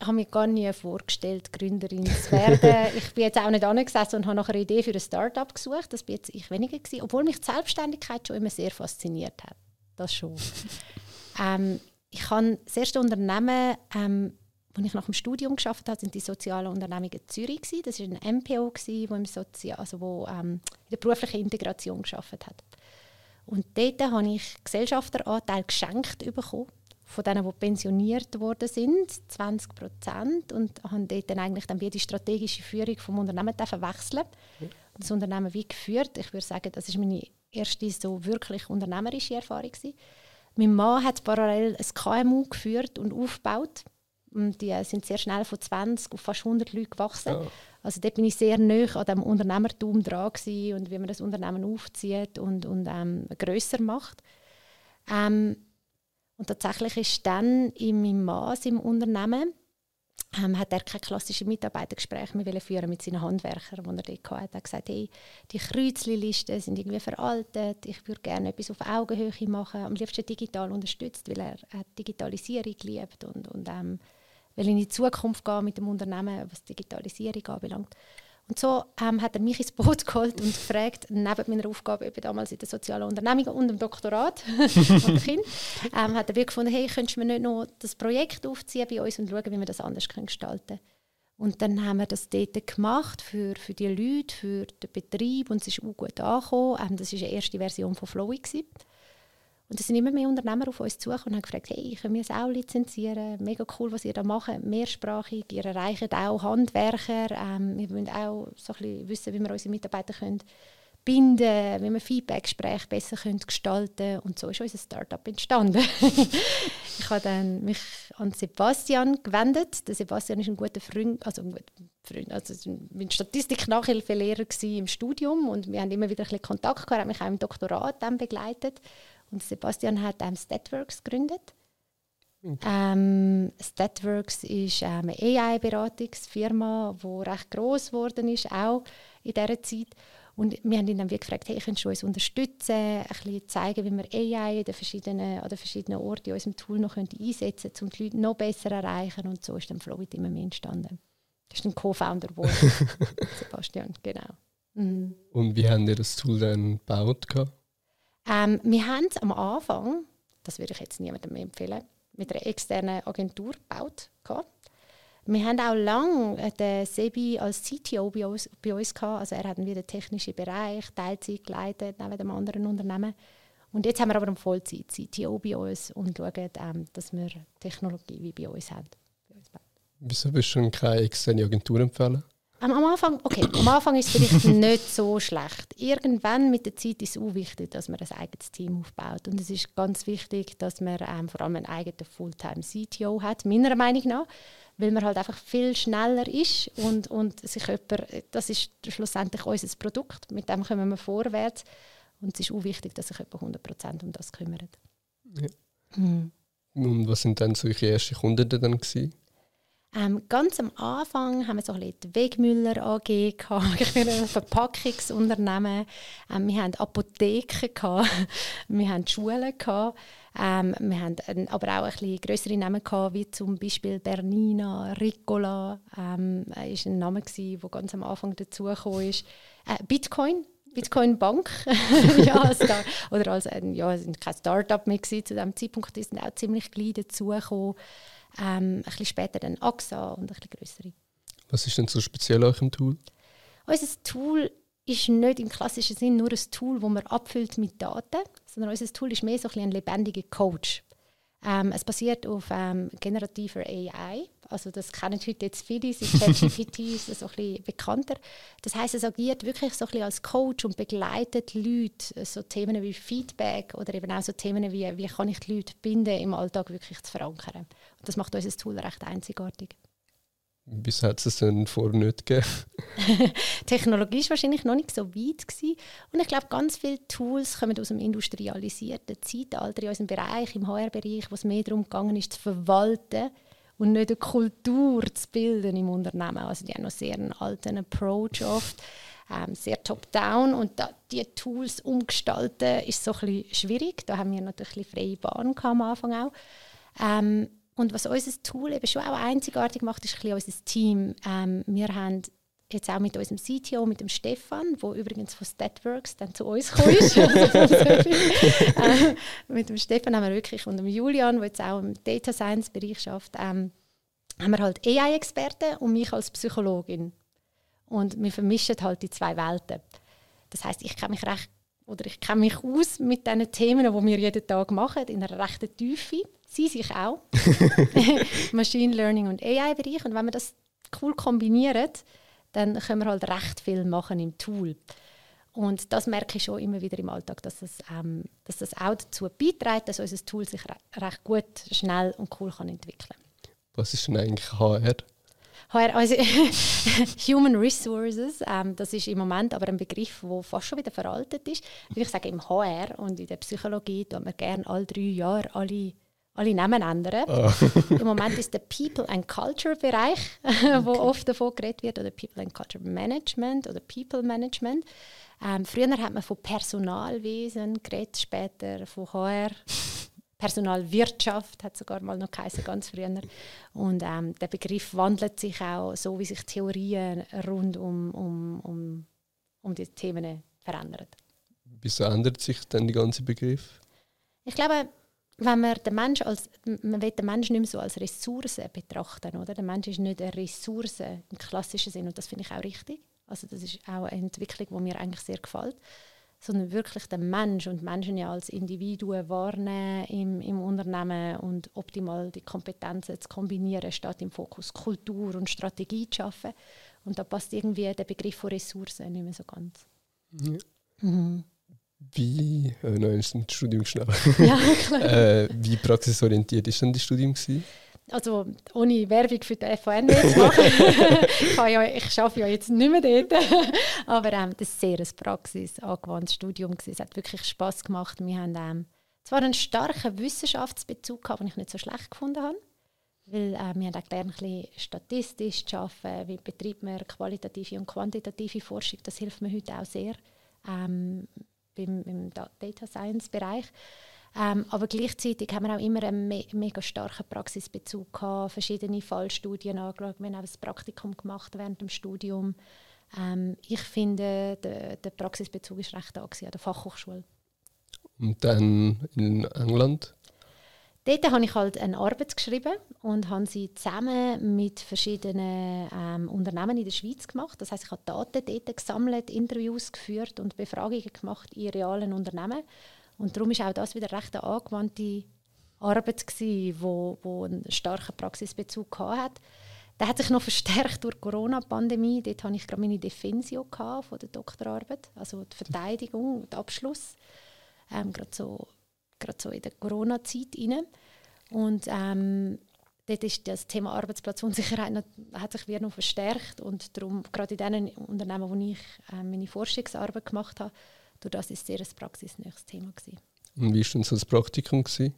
ich habe mir gar nie vorgestellt, Gründerin zu werden. ich bin jetzt auch nicht angesessen und habe nach einer Idee für ein Startup gesucht. Das bin jetzt ich weniger gewesen, obwohl mich die Selbstständigkeit schon immer sehr fasziniert hat. Das schon. ähm, ich habe das erste Unternehmen, ähm, als ich nach dem Studium geschafft habe, sind die sozialen Unternehmungen in Zürich gewesen. Das war ein MPO gewesen, wo im Sozi also wo ähm, in der beruflichen Integration geschafft hat. Und dort habe ich Gesellschafteranteil geschenkt bekommen von denen, die pensioniert worden sind, 20 Prozent, und haben dort dann eigentlich dann die strategische Führung vom Unternehmen wechseln. Ja. Das Unternehmen wie geführt. Ich würde sagen, das ist meine erste so wirklich unternehmerische Erfahrung gewesen. Mein Mann hat parallel ein KMU geführt und aufgebaut. Und die sind sehr schnell von 20 auf fast 100 Leute gewachsen. Ja. Also dort bin ich sehr nah an dem Unternehmertum dran und wie man das Unternehmen aufzieht und, und ähm, grösser macht. Ähm, und tatsächlich ist dann in meinem Mann im Unternehmen ähm, hat er keine klassischen Mitarbeitergespräche mehr führen mit seinen Handwerkern, die er dort hatte. Er hat gesagt, hey, die Kreuzli-Listen sind irgendwie veraltet, ich würde gerne etwas auf Augenhöhe machen, am liebsten digital unterstützt, weil er, er Digitalisierung liebt und, und ähm, will in die Zukunft gehen mit dem Unternehmen, was Digitalisierung anbelangt. Und so ähm, hat er mich ins Boot geholt und gefragt, neben meiner Aufgabe eben damals in der sozialen Unternehmung und dem Doktorat von kind, ähm, hat er wirklich gefunden, hey, könntest du mir nicht noch das Projekt aufziehen bei uns und schauen, wie wir das anders können gestalten können. Und dann haben wir das dort gemacht für, für die Leute, für den Betrieb und es ist auch gut angekommen. Ähm, das war die erste Version von Flowy. Gewesen. Und es sind immer mehr Unternehmer auf uns zugekommen und haben gefragt, hey, können wir es auch lizenzieren? Mega cool, was ihr da macht, mehrsprachig. Ihr erreicht auch Handwerker. Ähm, wir wollen auch so ein bisschen wissen, wie wir unsere Mitarbeiter können binden, wie wir Feedback-Gespräche besser können gestalten Und so ist unser Startup entstanden. ich habe dann mich an Sebastian gewendet. Der Sebastian ist ein guter Freund, also ein guter Freund, also mein Statistik-Nachhilfelehrer im Studium und wir haben immer wieder ein bisschen Kontakt gehabt. Er hat mich auch im Doktorat dann begleitet. Und Sebastian hat ähm, Statworks gegründet. Okay. Ähm, Statworks ist ähm, eine AI-Beratungsfirma, die recht gross geworden ist, auch in dieser Zeit. Und wir haben ihn dann wie gefragt, hey, könntest du uns unterstützen, ein bisschen zeigen, wie wir AI den verschiedenen, an den verschiedenen Orten in unserem Tool noch einsetzen können, um die Leute noch besser zu erreichen. Und so ist dann Flowit immer mehr entstanden. Das ist ein Co-Founder geworden, Sebastian, genau. Mhm. Und wie haben ihr das Tool dann gebaut? Ähm, wir haben am Anfang, das würde ich jetzt niemandem empfehlen, mit einer externen Agentur gebaut. Wir haben auch lange den Sebi als CTO bei uns, bei uns gehabt. Also er hat wieder den technischen Bereich, Teilzeit geleitet, neben dem anderen Unternehmen. Und jetzt haben wir aber einen Vollzeit-CTO bei uns und schauen, ähm, dass wir Technologie wie bei uns haben. Wieso willst du keine externe Agentur empfehlen? Am Anfang, okay, am Anfang ist es vielleicht nicht so schlecht. Irgendwann mit der Zeit ist es auch wichtig, dass man ein eigenes Team aufbaut. Und es ist ganz wichtig, dass man ähm, vor allem einen eigenen Fulltime-CTO hat, meiner Meinung nach, weil man halt einfach viel schneller ist und, und sich jemand, das ist schlussendlich unser Produkt, mit dem kommen wir vorwärts. Und es ist auch wichtig, dass sich jemand 100% um das kümmert. Ja. Hm. Und was sind dann solche ersten Kunden dann gewesen? Ähm, ganz am Anfang haben wir so ein bisschen die Wegmüller AG gehabt, ein Verpackungsunternehmen. Ähm, wir hatten Apotheken gehabt, wir hatten Schulen gehabt, ähm, wir hatten aber auch ein bisschen größere Namen gehabt, wie zum Beispiel Bernina, Ricola, ähm, ist ein Name der ganz am Anfang dazugekommen ist. Äh, Bitcoin Bitcoin Bank ja, als oder als ein, ja, kein Startup mehr gewesen. zu diesem Zeitpunkt sind auch ziemlich klein dazugekommen ähm, ein bisschen später dann AXA und ein bisschen größere. Was ist denn so speziell an eurem Tool? Unser Tool ist nicht im klassischen Sinn nur ein Tool, das man abfüllt mit Daten, sondern unser Tool ist mehr so ein, ein lebendiger Coach. Ähm, es basiert auf ähm, generativer AI. Also das kennen heute jetzt viele, sind ChatGPT ist so ein bisschen bekannter. Das heißt, es agiert wirklich so ein bisschen als Coach und begleitet Leute, so Themen wie Feedback oder eben auch so Themen wie, wie kann ich die Leute binden, im Alltag wirklich zu verankern. Und das macht unser Tool recht einzigartig. Bis hat es denn vorher nicht gegeben? Technologie war wahrscheinlich noch nicht so weit. Gewesen. Und ich glaube, ganz viele Tools kommen aus dem industrialisierten Zeitalter in unserem Bereich, im HR-Bereich, wo es mehr darum gegangen ist, zu verwalten und nicht eine Kultur zu bilden im Unternehmen. Also die haben noch sehr einen alten Approach oft. ähm, sehr top-down und da, die Tools umgestalten ist so ein bisschen schwierig. Da haben wir natürlich ein freie Bahn am Anfang auch. Ähm, und was unser Tool eben schon auch einzigartig macht, ist ein bisschen unser Team. Ähm, wir haben jetzt auch mit unserem CTO, mit dem Stefan, der übrigens von Statworks dann zu uns gekommen ist. also äh, mit dem Stefan haben wir wirklich und dem Julian, der jetzt auch im Data Science Bereich schafft, ähm, haben wir halt AI-Experten und mich als Psychologin. Und wir vermischen halt die zwei Welten. Das heißt, ich kenne mich recht oder ich kenne mich aus mit diesen Themen, die wir jeden Tag machen, in einer rechten Tiefe. Sie sich auch. Machine Learning und AI-Bereich. Und wenn wir das cool kombinieren, dann können wir halt recht viel machen im Tool. Und das merke ich schon immer wieder im Alltag, dass das, ähm, dass das auch dazu beiträgt, dass unser Tool sich re recht gut, schnell und cool kann entwickeln kann. Was ist denn eigentlich HR? HR, also Human Resources, ähm, das ist im Moment aber ein Begriff, der fast schon wieder veraltet ist. Ich sage im HR und in der Psychologie tut man gerne alle drei Jahre alle alle Namen ändern. Oh. Im Moment ist der People and Culture Bereich, okay. wo oft davon geredet wird, oder People and Culture Management oder People Management. Ähm, früher hat man von Personalwesen geredet, später von HR. Personalwirtschaft hat sogar mal noch geheißen, ganz früher. Und ähm, der Begriff wandelt sich auch, so wie sich Theorien rund um, um, um, um die Themen verändern. Wieso ändert sich dann die ganze Begriff? Ich glaube, wenn man den Menschen als man will den Menschen nicht mehr so als Ressource betrachten, oder? Der Mensch ist nicht eine Ressource im klassischen Sinn und das finde ich auch richtig. Also das ist auch eine Entwicklung, die mir eigentlich sehr gefällt, sondern wirklich den Mensch und Menschen ja als Individuen wahrnehmen im, im Unternehmen und optimal die Kompetenzen zu kombinieren, statt im Fokus Kultur und Strategie zu schaffen. Und da passt irgendwie der Begriff von Ressourcen nicht mehr so ganz. Ja. Mhm. Wie, äh, nein, ist ein Studium schnell. Ja, klar. äh, wie praxisorientiert ist denn das Studium gewesen? Also ohne Werbung für den FAN zu machen. ich, ja, ich arbeite ja jetzt nicht mehr dort. Aber ähm, das war sehr ein praxisangewandtes Studium. Gewesen. Es hat wirklich Spass gemacht. Wir haben ähm, zwar einen starken Wissenschaftsbezug gehabt, den ich nicht so schlecht gefunden habe. Weil äh, wir haben auch gelernt, ein bisschen statistisch zu arbeiten, wie betreibt man qualitative und quantitative Forschung. Das hilft mir heute auch sehr. Ähm, beim, im Data Science Bereich. Ähm, aber gleichzeitig haben wir auch immer einen me mega starken Praxisbezug gehabt, verschiedene Fallstudien angeschaut. Wir haben auch ein Praktikum gemacht während dem Studium. Ähm, ich finde, der, der Praxisbezug ist recht da an der Fachhochschule. Und dann in England? Dort habe ich halt eine Arbeit geschrieben und habe sie zusammen mit verschiedenen ähm, Unternehmen in der Schweiz gemacht. Das heißt, ich habe Daten dort gesammelt, Interviews geführt und Befragungen gemacht in realen Unternehmen. Und darum ist auch das wieder recht eine angewandte Arbeit gewesen, wo, wo einen starken Praxisbezug hat. Der hat sich noch verstärkt durch die Corona-Pandemie. Dort hatte ich gerade meine Defensio von der Doktorarbeit, also die Verteidigung, den Abschluss. Ähm, gerade so gerade so in der Corona-Zeit. Und ähm, dort ist das Thema Arbeitsplatzunsicherheit noch, hat sich wieder noch verstärkt und darum, gerade in den Unternehmen, wo ich äh, meine Forschungsarbeit gemacht habe, durch das ist sehr ein praxisnähes Thema gewesen. Und wie war denn so das Praktikum? Gewesen?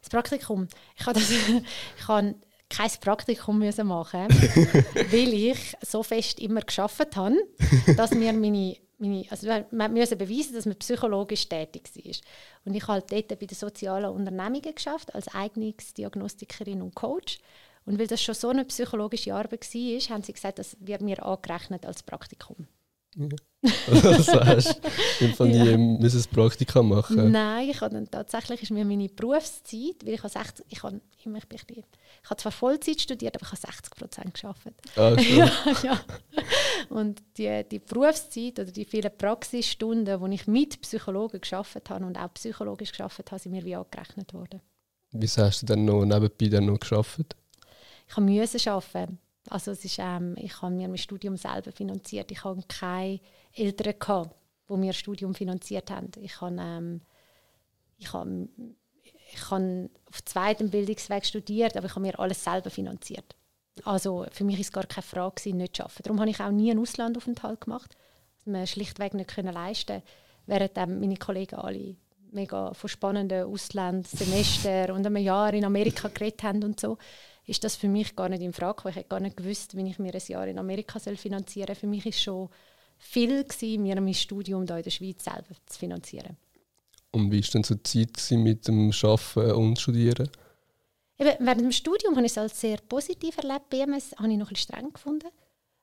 Das Praktikum? Ich habe, das, ich habe kein Praktikum müssen machen weil ich so fest immer geschafft habe, dass mir meine meine, also man musste beweisen, dass man psychologisch tätig war. Und ich habe dort bei den sozialen Unternehmungen geschafft, als Eignungsdiagnostikerin und Coach. Und weil das schon so eine psychologische Arbeit war, haben sie gesagt, das wird mir angerechnet als Praktikum. Ja. das heißt, ich von ja. ein Praktika machen. Nein, ich habe tatsächlich ist mir meine Berufszeit, weil ich habe 60, ich habe, ich, ich, ich habe zwar Vollzeit studiert, aber ich habe 60 Prozent geschafft. Ah, ja, ja. Und die, die Berufszeit oder die vielen Praxisstunden, die ich mit Psychologen geschafft habe und auch psychologisch geschafft habe, sind mir wie angerechnet worden. Wieso hast du dann noch nebenbei dann noch geschafft? Ich musste arbeiten. Also es ist, ähm, ich habe mir mein Studium selber finanziert. Ich habe keine Eltern gehabt, die mir das Studium finanziert haben. Ich habe, ähm, ich habe, ich habe auf zweitem Bildungsweg studiert, aber ich habe mir alles selber finanziert. Also für mich ist gar keine Frage, nicht zu arbeiten. Darum habe ich auch nie einen Auslandaufenthalt gemacht. Das mir schlichtweg nicht können leisten während ähm, meine Kollegen alle mega von spannenden Auslandssemester und einem Jahr in Amerika geredet haben und so ist das für mich gar nicht in Frage. Ich hätte gar nicht gewusst, wie ich mir ein Jahr in Amerika soll finanzieren soll. Für mich ist schon viel, gewesen, mir mein Studium hier in der Schweiz selber zu finanzieren. Und wie war denn so die Zeit mit dem Arbeiten und Studieren? Eben, während dem Studium habe ich es als sehr positiv erlebt. BMS habe ich noch ein bisschen streng gefunden,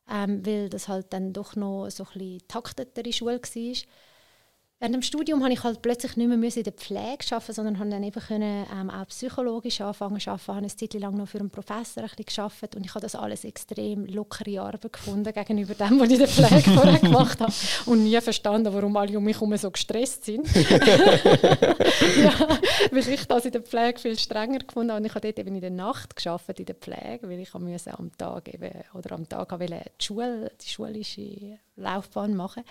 ähm, weil das halt dann doch noch so ein bisschen taktetere Schule war. Während dem Studium habe ich halt plötzlich nicht mehr in der Pflege arbeiten, sondern habe dann eben können, ähm, auch psychologisch anfangen zu arbeiten. Ich habe eine Zeit lang noch für einen Professor ein bisschen gearbeitet und ich habe das alles extrem lockere Arbeit gefunden gegenüber dem, was ich in der Pflege vorher gemacht habe und nie verstanden, warum alle um mich herum so gestresst sind. ja, weil ich das in der Pflege viel strenger gefunden habe und ich habe dort eben in der Nacht geschafft in der Pflege, weil ich musste am Tag eben oder am Tag die Schule, die schulische Laufbahn machen.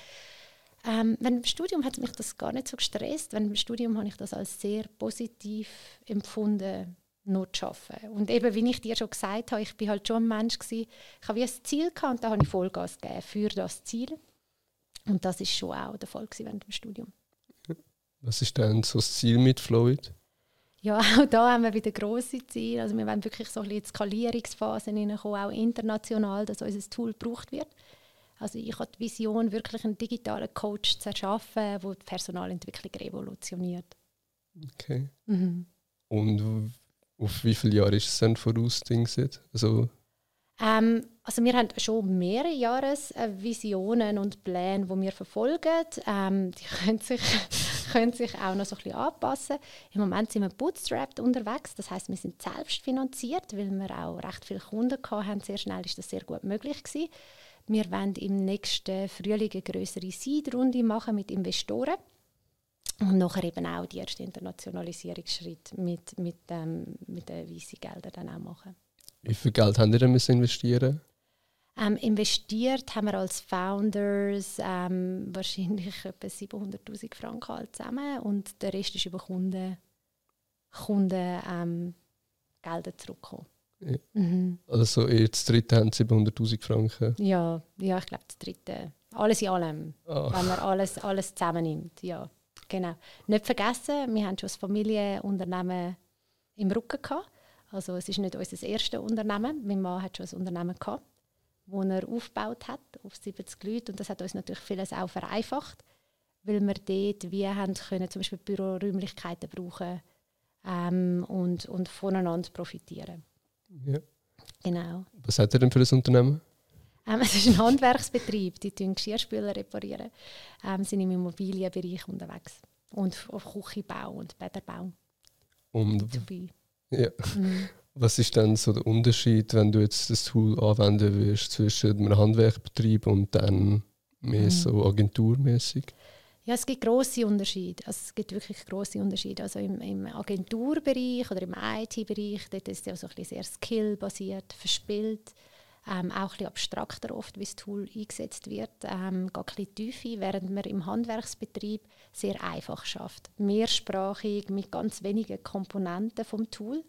Ähm, während dem Studium hat mich das gar nicht so gestresst. Während dem Studium habe ich das als sehr positiv empfunden, nur zu arbeiten. Und eben, wie ich dir schon gesagt habe, ich bin halt schon ein Mensch gewesen, ich habe wie ein Ziel gehabt und da habe ich Vollgas gegeben für das Ziel. Und das ist schon auch der Fall während dem Studium. Was ist denn so das Ziel mit Floyd? Ja, auch da haben wir wieder grosse Ziele. Also wir wollen wirklich so ein bisschen in die Skalierungsphase hineinkommen, auch international, dass unser Tool gebraucht wird. Also ich habe die Vision, wirklich einen digitalen Coach zu erschaffen, der die Personalentwicklung revolutioniert. Okay. Mhm. Und auf wie viele Jahre ist es denn voraus? Also ähm, also wir haben schon mehrere Jahresvisionen und Pläne, die wir verfolgen. Ähm, die können sich, können sich auch noch so ein bisschen anpassen. Im Moment sind wir bootstrapped unterwegs, das heißt, wir sind selbst finanziert, weil wir auch recht viele Kunden hatten. Sehr schnell ist das sehr gut möglich gewesen. Wir wollen im nächsten Frühling eine größere Seed-Runde machen mit Investoren. Und nachher eben auch die ersten Internationalisierungsschritt mit, mit, ähm, mit den weißen Geldern dann auch machen. Wie viel Geld haben ihr müssen investieren? Ähm, investiert haben wir als Founders ähm, wahrscheinlich etwa 700'000 Franken halt zusammen und der Rest ist über Kunden, Kunden ähm, Gelder zurückgekommen. Ja. Mhm. Also das dritte haben 700'000 Franken? Ja, ja ich glaube das dritte. Alles in allem, oh. wenn man alles, alles zusammennimmt. Ja, genau. Nicht vergessen, wir haben schon das Familienunternehmen im Rücken gehabt. Also es ist nicht unser erstes Unternehmen. Mein Mann hat schon ein Unternehmen gehabt, das er aufgebaut hat auf 70 Leute und das hat uns natürlich vieles auch vereinfacht, weil wir dort wie haben können, zum Beispiel Büroräumlichkeiten brauchen ähm, und, und voneinander profitieren. Ja. Genau. Was hat er denn für ein Unternehmen? Ähm, es ist ein Handwerksbetrieb, die Geschirrspüler reparieren, ähm, sind im Immobilienbereich unterwegs und auf Küchenbau und Bäderbau. Und ja. Mhm. Was ist dann so der Unterschied, wenn du jetzt das Tool anwenden willst zwischen einem Handwerkbetrieb und dann mehr mhm. so agenturmäßig? Ja, es gibt große Unterschiede. Also es gibt wirklich große Unterschiede. Also im, im Agenturbereich oder im IT-Bereich, ist es ja so ein sehr skillbasiert, verspielt, ähm, auch ein abstrakter oft, wie das Tool eingesetzt wird, ähm, geht ein bisschen tiefer, während man im Handwerksbetrieb sehr einfach schafft, mehrsprachig mit ganz wenigen Komponenten vom Tool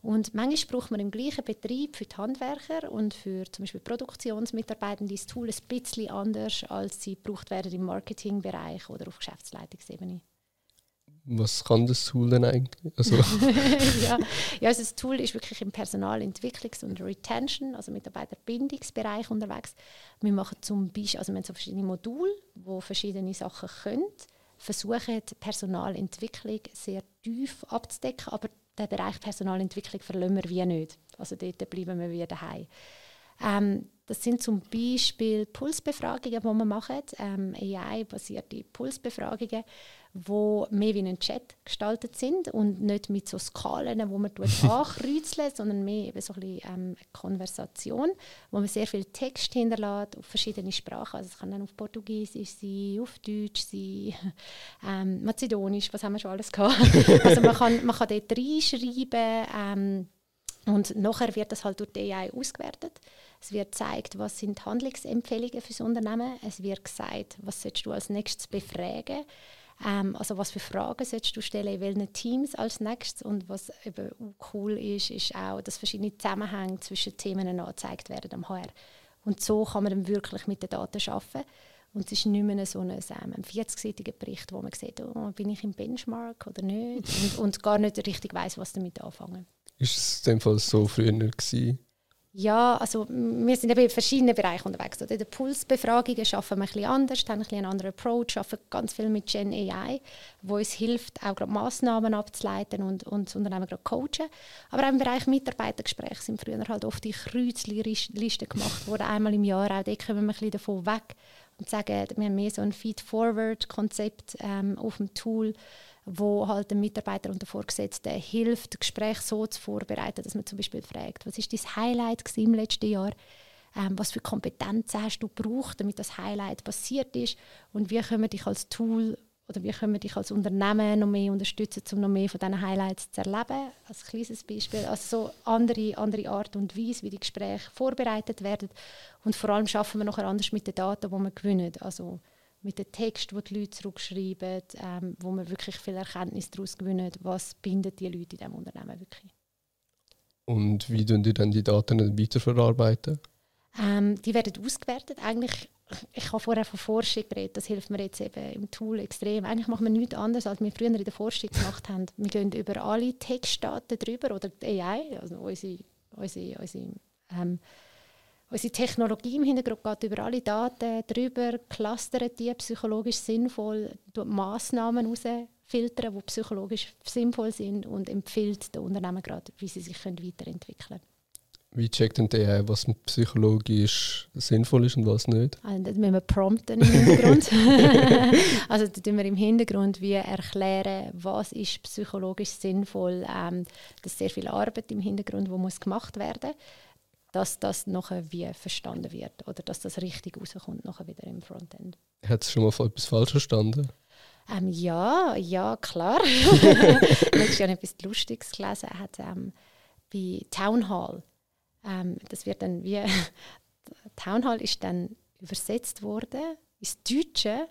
und manchmal braucht man im gleichen Betrieb für die Handwerker und für zum Beispiel Produktionsmitarbeiter dieses Tool ein bisschen anders, als sie gebraucht werden im Marketingbereich oder auf Geschäftsleitungsebene. Was kann das Tool denn eigentlich? Also ja, ja also das Tool ist wirklich im Personalentwicklungs- und Retention, also Mitarbeiterbindungsbereich unterwegs. Wir machen zum Beispiel, also wir haben so verschiedene Module, wo verschiedene Sachen können, versuchen Personalentwicklung sehr tief abzudecken, aber den Bereich Personalentwicklung verlassen wir wie nicht. Also dort bleiben wir wieder daheim. Ähm, das sind zum Beispiel Pulsbefragungen, die wir machen, ähm, AI-basierte Pulsbefragungen, wo mehr wie ein Chat gestaltet sind und nicht mit so Skalen, wo man ankreuzeln, sondern mehr eben so ein bisschen, ähm, Konversation, wo man sehr viel Text hinterlässt auf verschiedene Sprachen. Also es kann dann auf Portugiesisch sein, auf Deutsch sein, ähm, Mazedonisch, was haben wir schon alles gehabt. also man kann, man kann dort reinschreiben ähm, und nachher wird das halt durch die AI ausgewertet. Es wird gezeigt, was sind Handlungsempfehlungen für das Unternehmen. Es wird gesagt, was solltest du als nächstes befragen. Ähm, also was für Fragen solltest du stellen in welchen Teams als nächstes und was eben cool ist, ist auch, dass verschiedene Zusammenhänge zwischen Themen angezeigt werden am HR. Und so kann man dann wirklich mit den Daten arbeiten. Und es ist nicht mehr so ein, ähm, ein 40-seitiger Bericht, wo man sieht, oh, bin ich im Benchmark oder nicht und, und gar nicht richtig weiß, was damit anfangen. Ist es in dem Fall so früher gewesen? Ja, also wir sind eben in verschiedenen Bereichen unterwegs. Oder in den Pulsbefragungen arbeiten wir ein bisschen anders, haben ein bisschen einen anderen Approach, arbeiten ganz viel mit Gen AI, wo uns hilft, auch gerade Massnahmen abzuleiten und, und das Unternehmen gerade coachen. Aber auch im Bereich Mitarbeitergespräche sind früher halt oft die Kreuzlisten gemacht worden, einmal im Jahr. Auch dort kommen wir ein bisschen davon weg und sagen, wir haben mehr so ein Feed-Forward-Konzept ähm, auf dem Tool, wo halt dem Mitarbeiter und der Vorgesetzten hilft, das Gespräch so zu vorbereiten, dass man zum Beispiel fragt, was ist dein Highlight im letzten Jahr? Ähm, was für Kompetenzen hast du gebraucht, damit das Highlight passiert ist? Und wie können wir dich als Tool oder wie können wir dich als Unternehmen noch mehr unterstützen, um noch mehr von diesen Highlights zu erleben? Als kleines Beispiel. Also so andere, andere Art und Weise, wie die Gespräche vorbereitet werden. Und vor allem schaffen wir noch anders mit den Daten, die wir gewinnen. Also mit den Texten, die die Leute zurückschreiben, ähm, wo man wirklich viel Erkenntnis daraus gewinnen, was bindet die Leute in diesem Unternehmen wirklich. Und wie tun die dann die Daten weiterverarbeiten? Ähm, die werden ausgewertet. Eigentlich, ich habe vorher von Forschung geredet, das hilft mir jetzt eben im Tool extrem. Eigentlich machen wir nichts anderes, als wir früher in der Forschung gemacht haben. Wir gehen über alle Textdaten drüber oder die AI, also unsere, unsere, unsere ähm, Unsere Technologie im Hintergrund geht über alle Daten drüber, clustert die psychologisch sinnvoll, Massnahmen herausfiltern, die psychologisch sinnvoll sind und empfiehlt den Unternehmen gerade, wie sie sich können weiterentwickeln können. Wie checkt denn der, was psychologisch sinnvoll ist und was nicht? Also, das müssen wir prompten im Hintergrund. also da tun wir im Hintergrund wie erklären, was ist psychologisch sinnvoll. Ähm, das ist sehr viel Arbeit im Hintergrund, die muss gemacht werden muss dass das nachher wie verstanden wird oder dass das richtig rauskommt nachher wieder im Frontend. Hat es schon mal etwas falsch verstanden? Ähm, ja, ja, klar. ich habe etwas Lustiges gelesen. Er hat ähm, bei Town Hall, ähm, das wird dann wie Town Hall ist dann übersetzt worden ins Deutsche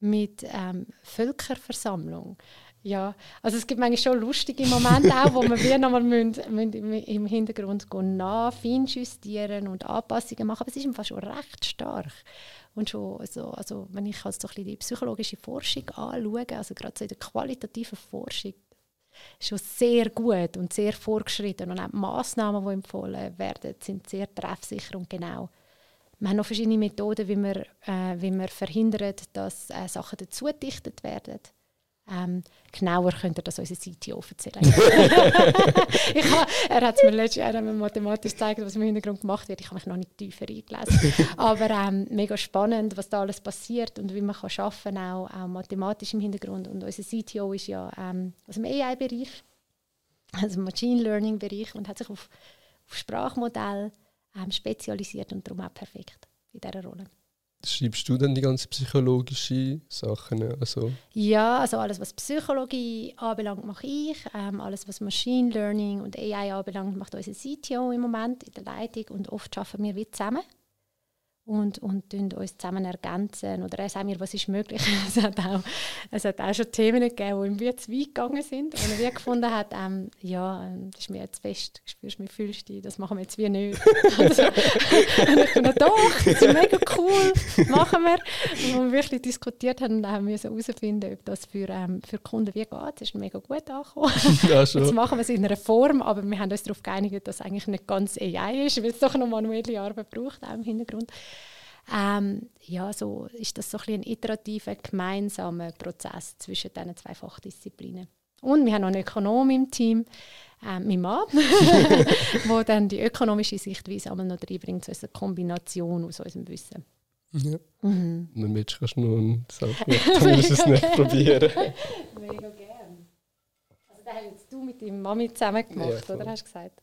mit ähm, Völkerversammlung. Ja, also es gibt manchmal schon lustige Momente auch, wo wir nochmal im Hintergrund nach feinjustieren und Anpassungen machen. Aber es ist einfach schon recht stark. Und schon, also, also wenn ich also so ein die psychologische Forschung anschaue, also gerade so in der qualitativen Forschung, schon sehr gut und sehr vorgeschritten. Und auch die Massnahmen, die empfohlen werden, sind sehr treffsicher und genau. Wir haben noch verschiedene Methoden, wie wir, äh, wie wir verhindern, dass äh, Sachen dazugedichtet werden. Ähm, genauer könnte er das unser CTO erzählen. ha, er hat es mir letztes Jahr mathematisch gezeigt, was im Hintergrund gemacht wird. Ich habe mich noch nicht tiefer eingelesen. Aber ähm, mega spannend, was da alles passiert und wie man kann arbeiten kann, auch, auch mathematisch im Hintergrund. Und unser CTO ist ja ähm, aus dem AI-Bereich, also im Machine Learning-Bereich und hat sich auf, auf Sprachmodell ähm, spezialisiert und darum auch perfekt in dieser Rolle. Schreibst du dann die ganzen psychologischen Sachen? Also? Ja, also alles, was Psychologie anbelangt, mache ich. Ähm, alles, was Machine Learning und AI anbelangt, macht unser CTO im Moment in der Leitung. Und oft arbeiten wir wie zusammen und, und uns zusammen ergänzen. Oder er sagt mir, was ist möglich. es, hat auch, es hat auch schon Themen gegeben, die ihm wie zu weit gegangen sind. Und er gefunden hat, ähm, ja, ähm, das ist mir jetzt fest, spürst du mich, fühlst du das machen wir jetzt wie nicht. also, und ich bin doch, das ist mega cool, machen wir. Und wir wirklich diskutiert haben, haben wir herausfinden, ob das für, ähm, für Kunden wie geht. Das ist mega gut angekommen. Ja, schon. Jetzt machen wir es in einer Form, aber wir haben uns darauf geeinigt, dass es eigentlich nicht ganz AI ist, weil es doch noch manuelle Arbeit braucht, auch im Hintergrund. Ähm, ja, so ist das so ein, ein iterativer, gemeinsamer Prozess zwischen diesen zwei Fachdisziplinen. Und wir haben noch einen Ökonom im Team, äh, mein Mann, der dann die ökonomische Sichtweise einmal noch reinbringt, so eine Kombination aus unserem Wissen. Ja. Mhm. Dann willst du noch einen machen, dann musst es nicht probieren. Mega gern. Also das hast jetzt du mit deiner Mami zusammen gemacht, ja, oder? Hast du gesagt?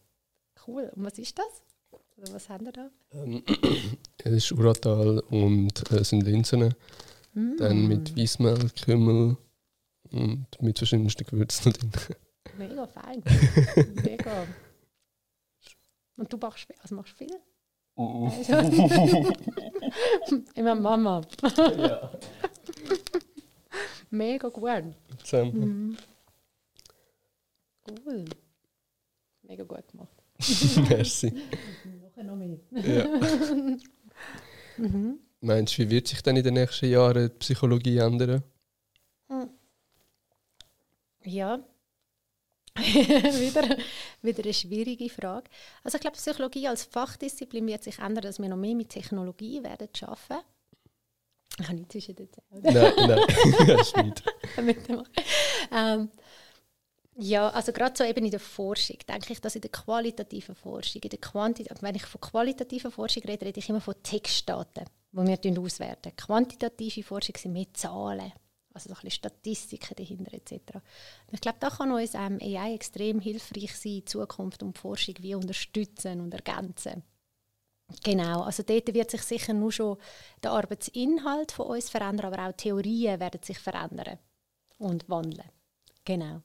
Cool. Und was ist das? Oder was haben wir da? Ähm, es ist Uratal und äh, sind Linsen. Mm. Dann mit Weissmehl, Kümmel und mit verschiedensten Gewürzen drin. Mega fein. Mega. Und du machst, also machst viel? Uh. Immer Mama. ja. Mega gut. Zusammen. Mhm. Cool. Mega gut gemacht. Merci noch mehr. Ja. Mhm. Meinst du, wie wird sich dann in den nächsten Jahren die Psychologie ändern? Hm. Ja, wieder, wieder eine schwierige Frage. Also ich glaube, Psychologie als Fachdisziplin wird sich ändern, dass wir noch mehr mit Technologie werden arbeiten. Ich habe nicht zwischen den Zählen. Nein, nein, das ist nicht. ähm, ja, also gerade so eben in der Forschung denke ich, dass in der qualitativen Forschung, in der Quantität, wenn ich von qualitativer Forschung rede, rede ich immer von Textdaten, die wir auswerten. Quantitative Forschung sind mehr Zahlen, also so ein bisschen Statistiken dahinter etc. Und ich glaube, da kann uns ähm, AI extrem hilfreich sein in Zukunft und die Forschung wie unterstützen und ergänzen. Genau, also dort wird sich sicher nur schon der Arbeitsinhalt von uns verändern, aber auch Theorien werden sich verändern und wandeln. Genau.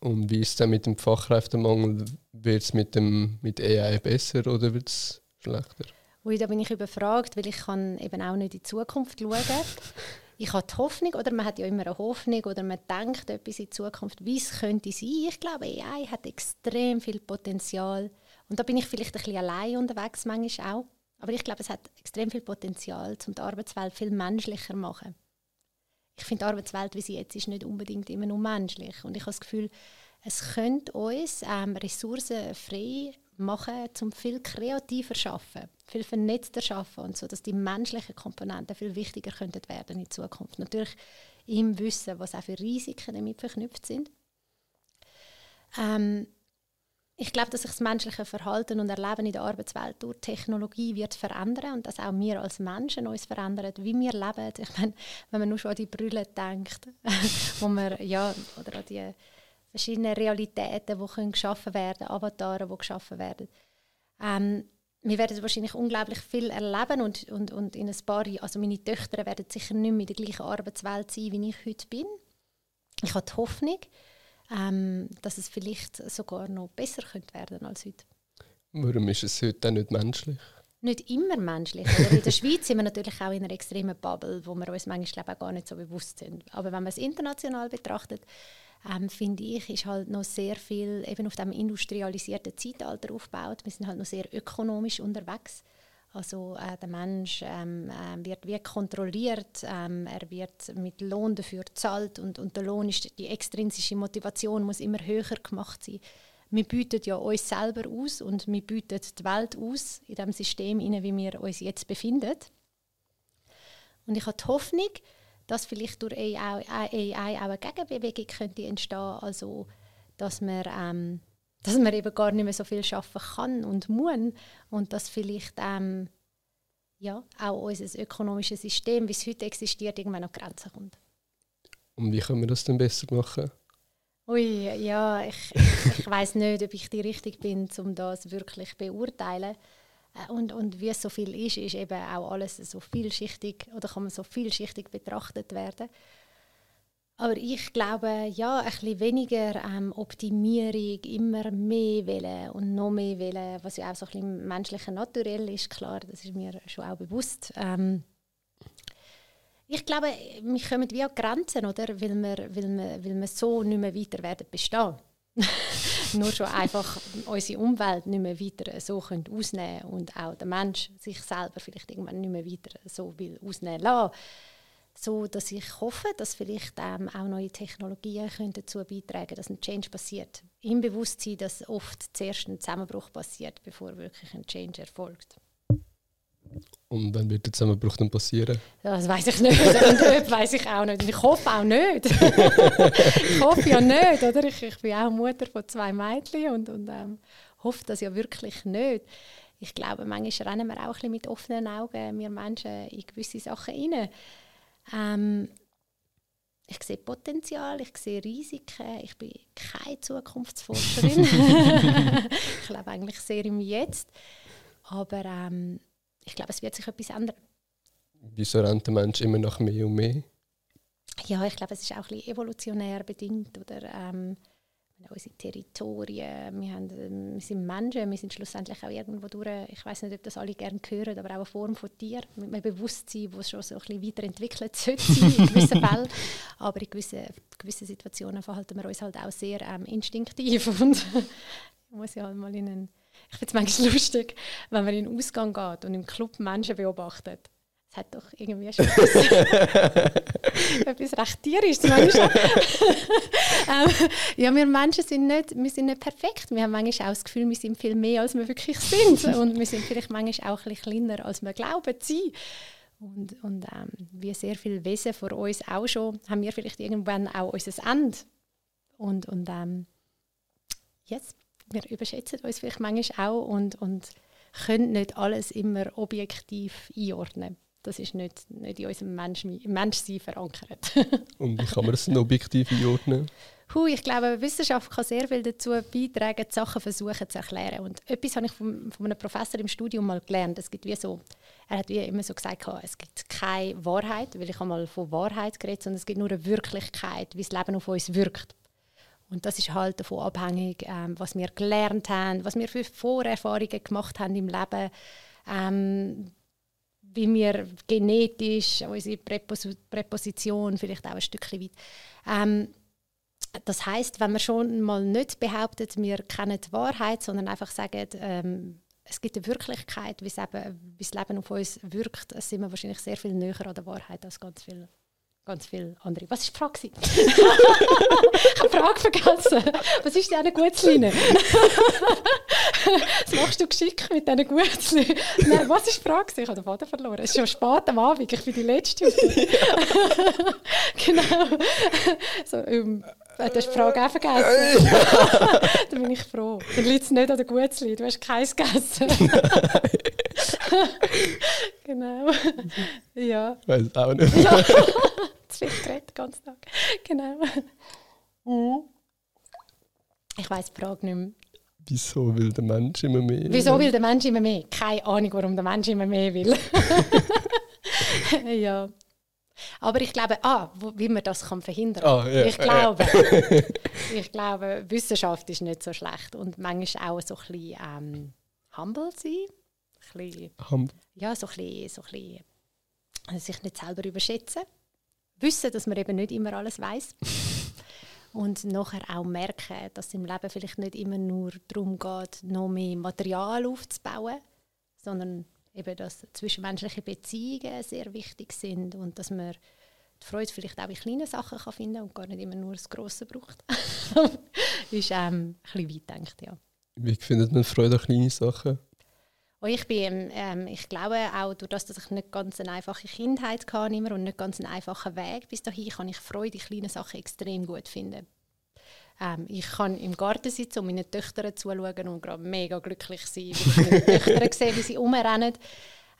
Und wie ist es dann mit dem Fachkräftemangel? Wird es mit, mit AI besser oder wird es schlechter? Ui, da bin ich überfragt, weil ich kann eben auch nicht in die Zukunft schauen. ich habe die Hoffnung, oder man hat ja immer eine Hoffnung, oder man denkt etwas in die Zukunft, wie es könnte sein. Ich glaube, AI hat extrem viel Potenzial. Und da bin ich vielleicht ein bisschen allein unterwegs, manchmal auch. Aber ich glaube, es hat extrem viel Potenzial, um die Arbeitswelt viel menschlicher zu machen ich finde, die Arbeitswelt, wie sie jetzt ist, nicht unbedingt immer nur menschlich. Und ich habe das Gefühl, es könnte uns ähm, Ressourcen frei machen, um viel kreativer zu arbeiten, viel vernetzter zu arbeiten und so, dass die menschlichen Komponenten viel wichtiger könnten werden in Zukunft. Natürlich im Wissen, was auch für Risiken damit verknüpft sind. Ähm, ich glaube, dass sich das menschliche Verhalten und Erleben in der Arbeitswelt durch Technologie wird verändern und dass auch wir als Menschen uns verändern, wie wir leben. Ich meine, wenn man nur schon an die Brille denkt, wo man, ja, oder an die verschiedenen Realitäten, die können geschaffen werden, Avatare, die geschaffen werden. Ähm, wir werden wahrscheinlich unglaublich viel erleben und, und, und in ein paar Jahren, also meine Töchter werden sicher nicht mehr in der gleichen Arbeitswelt sein, wie ich heute bin. Ich habe die Hoffnung, ähm, dass es vielleicht sogar noch besser könnte werden als heute. Warum ist es heute nicht menschlich? Nicht immer menschlich. in der Schweiz sind wir natürlich auch in einer extremen Bubble, wo wir uns manchmal auch gar nicht so bewusst sind. Aber wenn man es international betrachtet, ähm, finde ich, ist halt noch sehr viel eben auf dem industrialisierten Zeitalter aufgebaut. Wir sind halt noch sehr ökonomisch unterwegs. Also äh, der Mensch ähm, äh, wird wie kontrolliert, ähm, er wird mit Lohn dafür gezahlt und, und der Lohn ist, die extrinsische Motivation muss immer höher gemacht sein. Wir bieten ja uns selber aus und wir bieten die Welt aus in dem System, in wie wir uns jetzt befinden. Und ich habe die Hoffnung, dass vielleicht durch AI, AI auch eine Gegenbewegung könnte entstehen also dass man ähm, dass man eben gar nicht mehr so viel schaffen kann und muss und dass vielleicht ähm, ja, auch unser ökonomisches System, wie es heute existiert, irgendwann an Grenzen kommt. Und wie können wir das denn besser machen? Ui, ja, ich, ich, weiß nicht, ob ich die richtig bin, um das wirklich zu beurteilen. Äh, und, und wie es so viel ist, ist eben auch alles so vielschichtig oder kann man so vielschichtig betrachtet werden. Aber ich glaube, ja, ein bisschen weniger ähm, Optimierung, immer mehr wollen und noch mehr wollen, was ja auch so ein bisschen menschlicher Naturell ist, klar, das ist mir schon auch bewusst. Ähm, ich glaube, wir kommen wie an Grenzen, oder? Weil wir, weil wir, weil wir so nicht mehr weiter werden bestehen. Nur schon einfach unsere Umwelt nicht mehr weiter so können ausnehmen und auch der Mensch sich selber vielleicht irgendwann nicht mehr weiter so will ausnehmen lassen so dass ich hoffe, dass vielleicht ähm, auch neue Technologien können dazu beitragen dass ein Change passiert. Im Bewusstsein, dass oft zuerst ein Zusammenbruch passiert, bevor wirklich ein Change erfolgt. Und wann wird der Zusammenbruch dann passieren? Das weiß ich nicht. Und dort weiß ich auch nicht. Und ich hoffe auch nicht. ich hoffe ja nicht, oder? Ich, ich bin auch Mutter von zwei Mädchen und, und ähm, hoffe das ja wirklich nicht. Ich glaube, manchmal rennen wir auch ein bisschen mit offenen Augen, wir Menschen, in gewisse Sachen rein. Ähm, ich sehe Potenzial, ich sehe Risiken, ich bin keine Zukunftsforscherin. ich lebe eigentlich sehr im Jetzt. Aber ähm, ich glaube, es wird sich etwas ändern. Wieso rennt der Mensch immer noch mehr und mehr? Ja, ich glaube, es ist auch ein bisschen evolutionär bedingt. Oder, ähm, unsere Territorien, wir, haben, wir sind Menschen, wir sind schlussendlich auch irgendwo durch, ich weiß nicht, ob das alle gerne hören, aber auch eine Form von Tier, mit einem Bewusstsein, das schon so ein bisschen weiterentwickelt sollte in gewissen Fällen, aber in gewissen, gewissen Situationen verhalten wir uns halt auch sehr ähm, instinktiv und muss ja halt mal in einen, ich finde es manchmal lustig, wenn man in den Ausgang geht und im Club Menschen beobachtet. Es hat doch irgendwie schon etwas, recht tierisches. ähm, ja, wir Menschen sind nicht, wir sind nicht perfekt. Wir haben manchmal auch das Gefühl, wir sind viel mehr, als wir wirklich sind. Und wir sind vielleicht manchmal auch ein bisschen kleiner, als wir glauben zu sein. Und, und ähm, wie sehr viele Wesen vor uns auch schon, haben wir vielleicht irgendwann auch unser Ende. Und, und ähm, yes, wir überschätzen uns vielleicht manchmal auch und, und können nicht alles immer objektiv einordnen. Das ist nicht, nicht in unserem Mensch, Menschsein verankert. und wie kann man das objektiv einordnen? Hu, ich glaube, Wissenschaft kann sehr viel dazu beitragen, die Sachen versuchen zu erklären. Und etwas habe ich von, von einem Professor im Studium mal gelernt. Es gibt wie so, er hat wie immer so gesagt, es gibt keine Wahrheit, weil ich habe mal von Wahrheit geredet, sondern es gibt nur eine Wirklichkeit, wie das Leben auf uns wirkt. Und das ist halt davon abhängig, ähm, was wir gelernt haben, was wir für Vorerfahrungen gemacht haben im Leben, ähm, wie wir genetisch, unsere Präpos Präposition vielleicht auch ein Stückchen weit. Ähm, das heißt, wenn man schon mal nicht behauptet, wir kennen die Wahrheit, sondern einfach sagen, ähm, es gibt eine Wirklichkeit, wie das Leben auf uns wirkt, sind wir wahrscheinlich sehr viel näher an der Wahrheit als ganz viele ganz viele andere. Was war die Frage? ich habe die Frage vergessen. Was ist denn eine Gutzline? Was machst du geschickt mit diesen Gutzli? Nein, was war die Frage? Ich habe den Faden verloren. Es ist schon spät am Abend, ich bin die Letzte. genau. So, um, Du hast die Frage auch vergessen. da bin ich froh. Dann liegt es nicht an der Gutzli. Du hast keins gegessen. genau. Ja. Ich weiß auch nicht. Ja. Zu viel geredet den ganzen Tag. Genau. Mhm. Ich weiß die Frage nicht mehr. Wieso will der Mensch immer mehr? Wieso will der Mensch immer mehr? Keine Ahnung, warum der Mensch immer mehr will. ja. Aber ich glaube, ah, wie man das kann verhindern kann. Ah, ja, ich, glaube, ich glaube, Wissenschaft ist nicht so schlecht. Und manchmal auch so ein bisschen ähm, humble sein. Ein bisschen, humble. Ja, so ein bisschen, so ein bisschen sich nicht selber überschätzen. Wissen, dass man eben nicht immer alles weiß. Und nachher auch merken, dass es im Leben vielleicht nicht immer nur darum geht, noch mehr Material aufzubauen, sondern eben, dass zwischenmenschliche Beziehungen sehr wichtig sind und dass man die Freude vielleicht auch in kleinen Sachen kann finden und gar nicht immer nur das Grosse braucht. ist ähm, ein bisschen weit gedacht, ja. Wie findet man Freude an kleinen Sachen? Und ich, bin, ähm, ich glaube auch, durch das, dass ich nicht ganz eine einfache Kindheit hatte immer und nicht ganz einen einfachen Weg bis dahin, kann ich Freude in kleinen Sachen extrem gut finden. Ähm, ich kann im Garten sitzen und meinen Töchtern zuschauen und gerade mega glücklich sein, weil ich meine Töchter sehe, wie sie umrennen.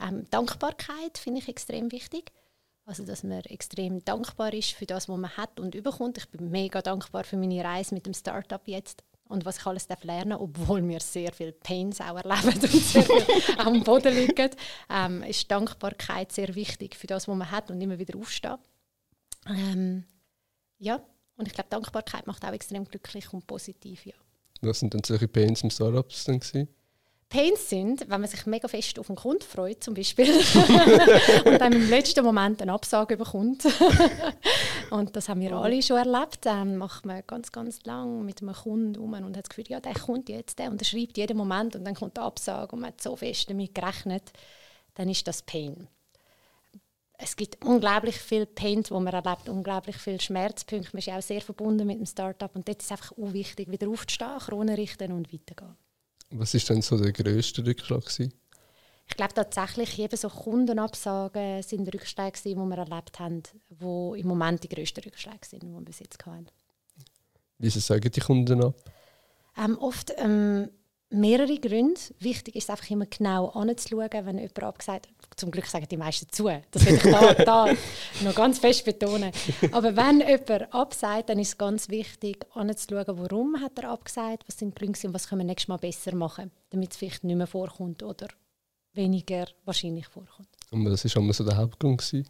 Ähm, Dankbarkeit finde ich extrem wichtig. Also, dass man extrem dankbar ist für das, was man hat und überkommt. Ich bin mega dankbar für meine Reise mit dem Startup jetzt und was ich alles lernen darf, obwohl wir sehr viel Pains auch erleben und sehr viel am Boden liegen, ähm, ist Dankbarkeit sehr wichtig für das, was man hat und immer wieder aufstehen. Ähm, ja, und ich glaube, Dankbarkeit macht auch extrem glücklich und positiv, ja. Was sind denn solche Pains im Startups gewesen? Pains sind, wenn man sich mega fest auf einen Kunden freut, zum Beispiel, und dann im letzten Moment eine Absage bekommt. und das haben wir alle schon erlebt. Dann macht man ganz, ganz lang mit einem Kunden um und hat das Gefühl, ja, der kommt jetzt, der unterschreibt jeden Moment und dann kommt die Absage und man hat so fest damit gerechnet. Dann ist das Pain es gibt unglaublich viel Pain, wo man erlebt, unglaublich viele Schmerzpunkte. Man ist ja auch sehr verbunden mit dem Startup und dort ist es einfach wichtig, wieder aufzustehen, Krone richten und weitergehen. Was ist denn so der grösste Rückschlag gewesen? Ich glaube tatsächlich, eben so Kundenabsagen sind Rückschläge, die wir erlebt haben, die im Moment die grössten Rückschläge sind, die wir bis jetzt hatten. Wieso sagen die Kunden ab? Ähm, oft ähm, mehrere Gründe. Wichtig ist einfach immer genau anzuschauen, wenn jemand abgesagt hat. Zum Glück sagen die meisten zu. Das will ich da, da noch ganz fest betonen. Aber wenn jemand absagt, dann ist es ganz wichtig, anzuschauen, warum hat er abgesagt, was sind die Gründe und was können wir nächstes Mal besser machen, damit es vielleicht nicht mehr vorkommt oder weniger wahrscheinlich vorkommt. Und was war so der Hauptgrund?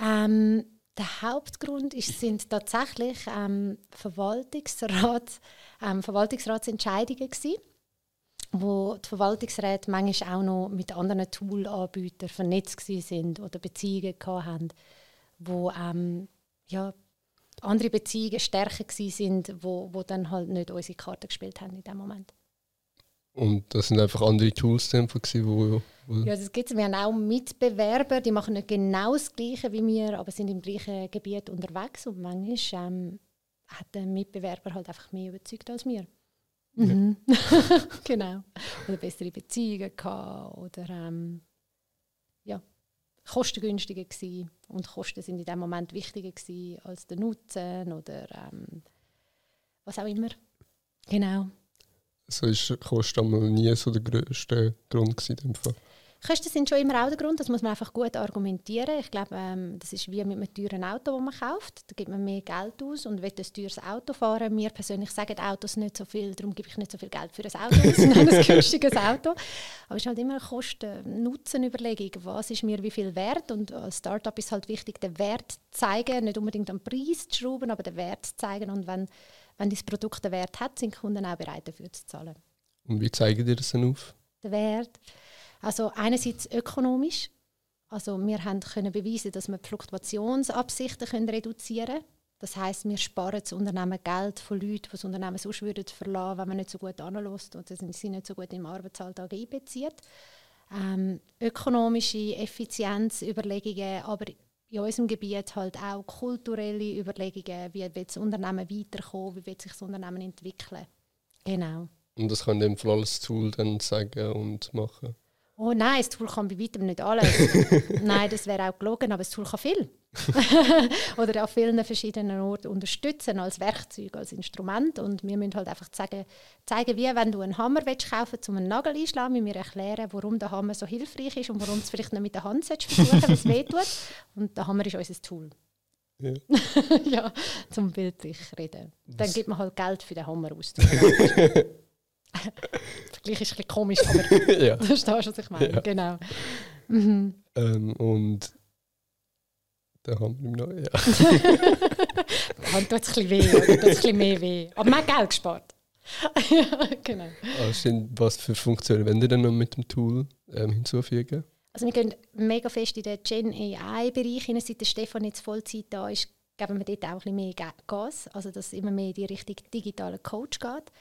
Ähm, der Hauptgrund ist, sind tatsächlich ähm, Verwaltungsrat, ähm, Verwaltungsratsentscheidungen gewesen wo die Verwaltungsräte manchmal auch noch mit anderen Toolanbietern vernetzt sind oder Beziehungen hatten, wo ähm, ja, andere Beziehungen stärker sind, wo, wo dann halt nicht unsere Karte gespielt haben in dem Moment. Und das sind einfach andere Tools, die, wo, wo ja, das gibt's. Wir haben auch Mitbewerber, die machen nicht genau das Gleiche wie wir, aber sind im gleichen Gebiet unterwegs. Und manchmal ähm, hat der Mitbewerber halt einfach mehr überzeugt als wir. Mhm. genau. Oder bessere Beziehungen gehabt oder ähm, ja, kostengünstiger gewesen. Und Kosten sind in dem Moment wichtiger gewesen als der Nutzen oder ähm, was auch immer. Genau. Also ist Kosten nie so der größte Grund gewesen, Kosten sind schon immer auch der Grund, das muss man einfach gut argumentieren. Ich glaube, ähm, das ist wie mit einem teuren Auto, das man kauft. Da gibt man mehr Geld aus und will ein teures Auto fahren. Mir persönlich sagen Autos nicht so viel, darum gebe ich nicht so viel Geld für ein Auto, sondern ein günstiges Auto. Aber es ist halt immer eine Kosten-Nutzen-Überlegung. Was ist mir wie viel wert? Und als Startup ist halt wichtig, den Wert zu zeigen, nicht unbedingt am Preis zu schrauben, aber den Wert zu zeigen. Und wenn, wenn das Produkt einen Wert hat, sind Kunden auch bereit dafür zu zahlen. Und wie zeigen dir das dann auf? Der Wert. Also einerseits ökonomisch. Also wir haben können beweisen, dass wir die Fluktuationsabsichten können reduzieren können. Das heißt, wir sparen das Unternehmen Geld von Leuten, die das Unternehmen sonst würden wenn man nicht so gut anlässt oder sie nicht so gut im Arbeitsalltag einbezieht. Ähm, ökonomische Effizienzüberlegungen, aber in unserem Gebiet halt auch kulturelle Überlegungen, wie wird das Unternehmen weiterkommen, wie wird sich das Unternehmen entwickeln. Genau. Und das kann dem Fall als Tool dann sagen und machen? Oh nein, das Tool kann bei weitem nicht alles. nein, das wäre auch gelogen, aber das Tool kann viel. Oder auf vielen verschiedenen Orten unterstützen als Werkzeug, als Instrument. Und wir müssen halt einfach zeigen, zeigen wie wenn du einen Hammer willst kaufen um einen Nagel einschlagen, müssen wir erklären, warum der Hammer so hilfreich ist und warum es vielleicht nicht mit der Hand versuchen weil es weh tut. Und der Hammer ist unser Tool. Ja, ja zum bildlich reden. Dann gibt man halt Geld für den Hammer aus. Vergleich ist ein bisschen komisch, aber ja. du verstehst, was ich meine. Ja. Genau. Mhm. Ähm, und da haben wir noch, ja. Die Hand tut es ein bisschen weh, oder tut ein bisschen mehr weh. Aber man hat Geld gespart. ja, genau. Also, was für Funktionen wollen ihr denn noch mit dem Tool ähm, hinzufügen? Also wir gehen mega fest in den Gen AI-Bereich hinein. Seit der Stefan jetzt Vollzeit da ist, geben wir dort auch ein bisschen mehr Gas. Also dass es immer mehr in die Richtung digitaler Coach geht.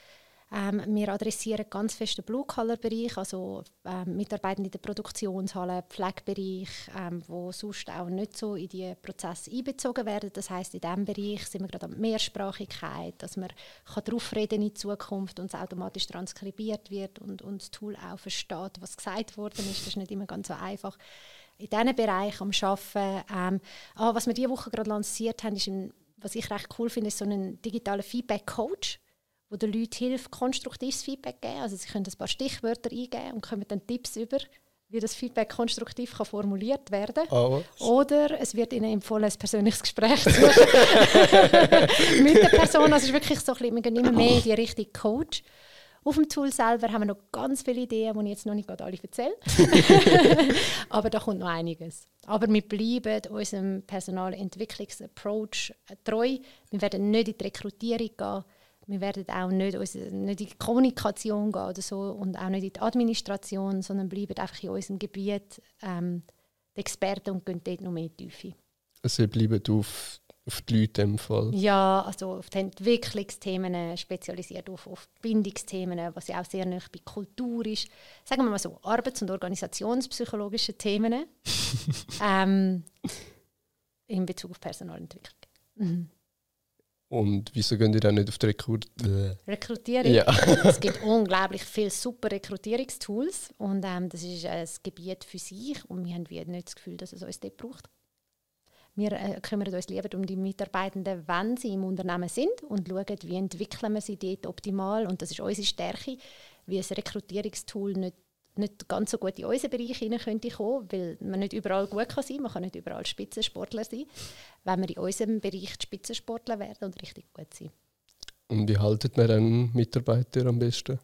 Ähm, wir adressieren ganz fest den Blue-Color-Bereich, also ähm, Mitarbeitende in der Produktionshalle, Pflegebereich, ähm, wo sonst auch nicht so in die Prozesse einbezogen werden. Das heißt, in diesem Bereich sind wir gerade an Mehrsprachigkeit, dass man kann darauf reden in Zukunft und es automatisch transkribiert wird und, und das Tool auch versteht, was gesagt worden ist. Das ist nicht immer ganz so einfach. In diesem Bereich am Arbeiten. Ähm, ah, was wir diese Woche gerade lanciert haben, ist ein, was ich recht cool finde, ist so ein digitaler Feedback-Coach wo den Leuten hilft, konstruktives Feedback geben. Also sie können ein paar Stichwörter eingeben und kommen dann Tipps über, wie das Feedback konstruktiv kann formuliert werden oh, Oder es wird ihnen empfohlen, ein persönliches Gespräch zu suchen mit der Person. Also es ist wirklich so ein bisschen, wir gehen immer mehr in die Richtung Coach. Auf dem Tool selber haben wir noch ganz viele Ideen, die ich jetzt noch nicht alle erzähle. Aber da kommt noch einiges. Aber wir bleiben unserem Personalentwicklungsapproach treu. Wir werden nicht in die Rekrutierung gehen wir werden auch nicht, nicht in die Kommunikation gehen oder so und auch nicht in die Administration, sondern bleiben einfach in unserem Gebiet ähm, die Experten und gehen dort noch mehr Tiefe. Also ihr bleibt auf, auf die Leute im Fall? Ja, also auf die Entwicklungsthemen spezialisiert, auf, auf Bindungsthemen, was ja auch sehr nah bei Kultur ist. Sagen wir mal so, arbeits- und organisationspsychologische Themen ähm, in Bezug auf Personalentwicklung. Mhm. Und wieso gehen die dann nicht auf die Rekrut Rekrutierung? Ja. es gibt unglaublich viele super Rekrutierungstools und ähm, das ist ein Gebiet für sich und wir haben nicht das Gefühl, dass es uns dort braucht. Wir äh, kümmern uns lieber um die Mitarbeitenden, wenn sie im Unternehmen sind und schauen, wie entwickeln wir sie dort optimal und das ist unsere Stärke, wie ein Rekrutierungstool nicht nicht ganz so gut in unseren Bereich hinein könnte kommen, weil man nicht überall gut kann sein kann. Man kann nicht überall Spitzensportler sein. Wenn wir in unserem Bereich Spitzensportler werden und richtig gut sein. Und wie haltet man einen Mitarbeiter am besten?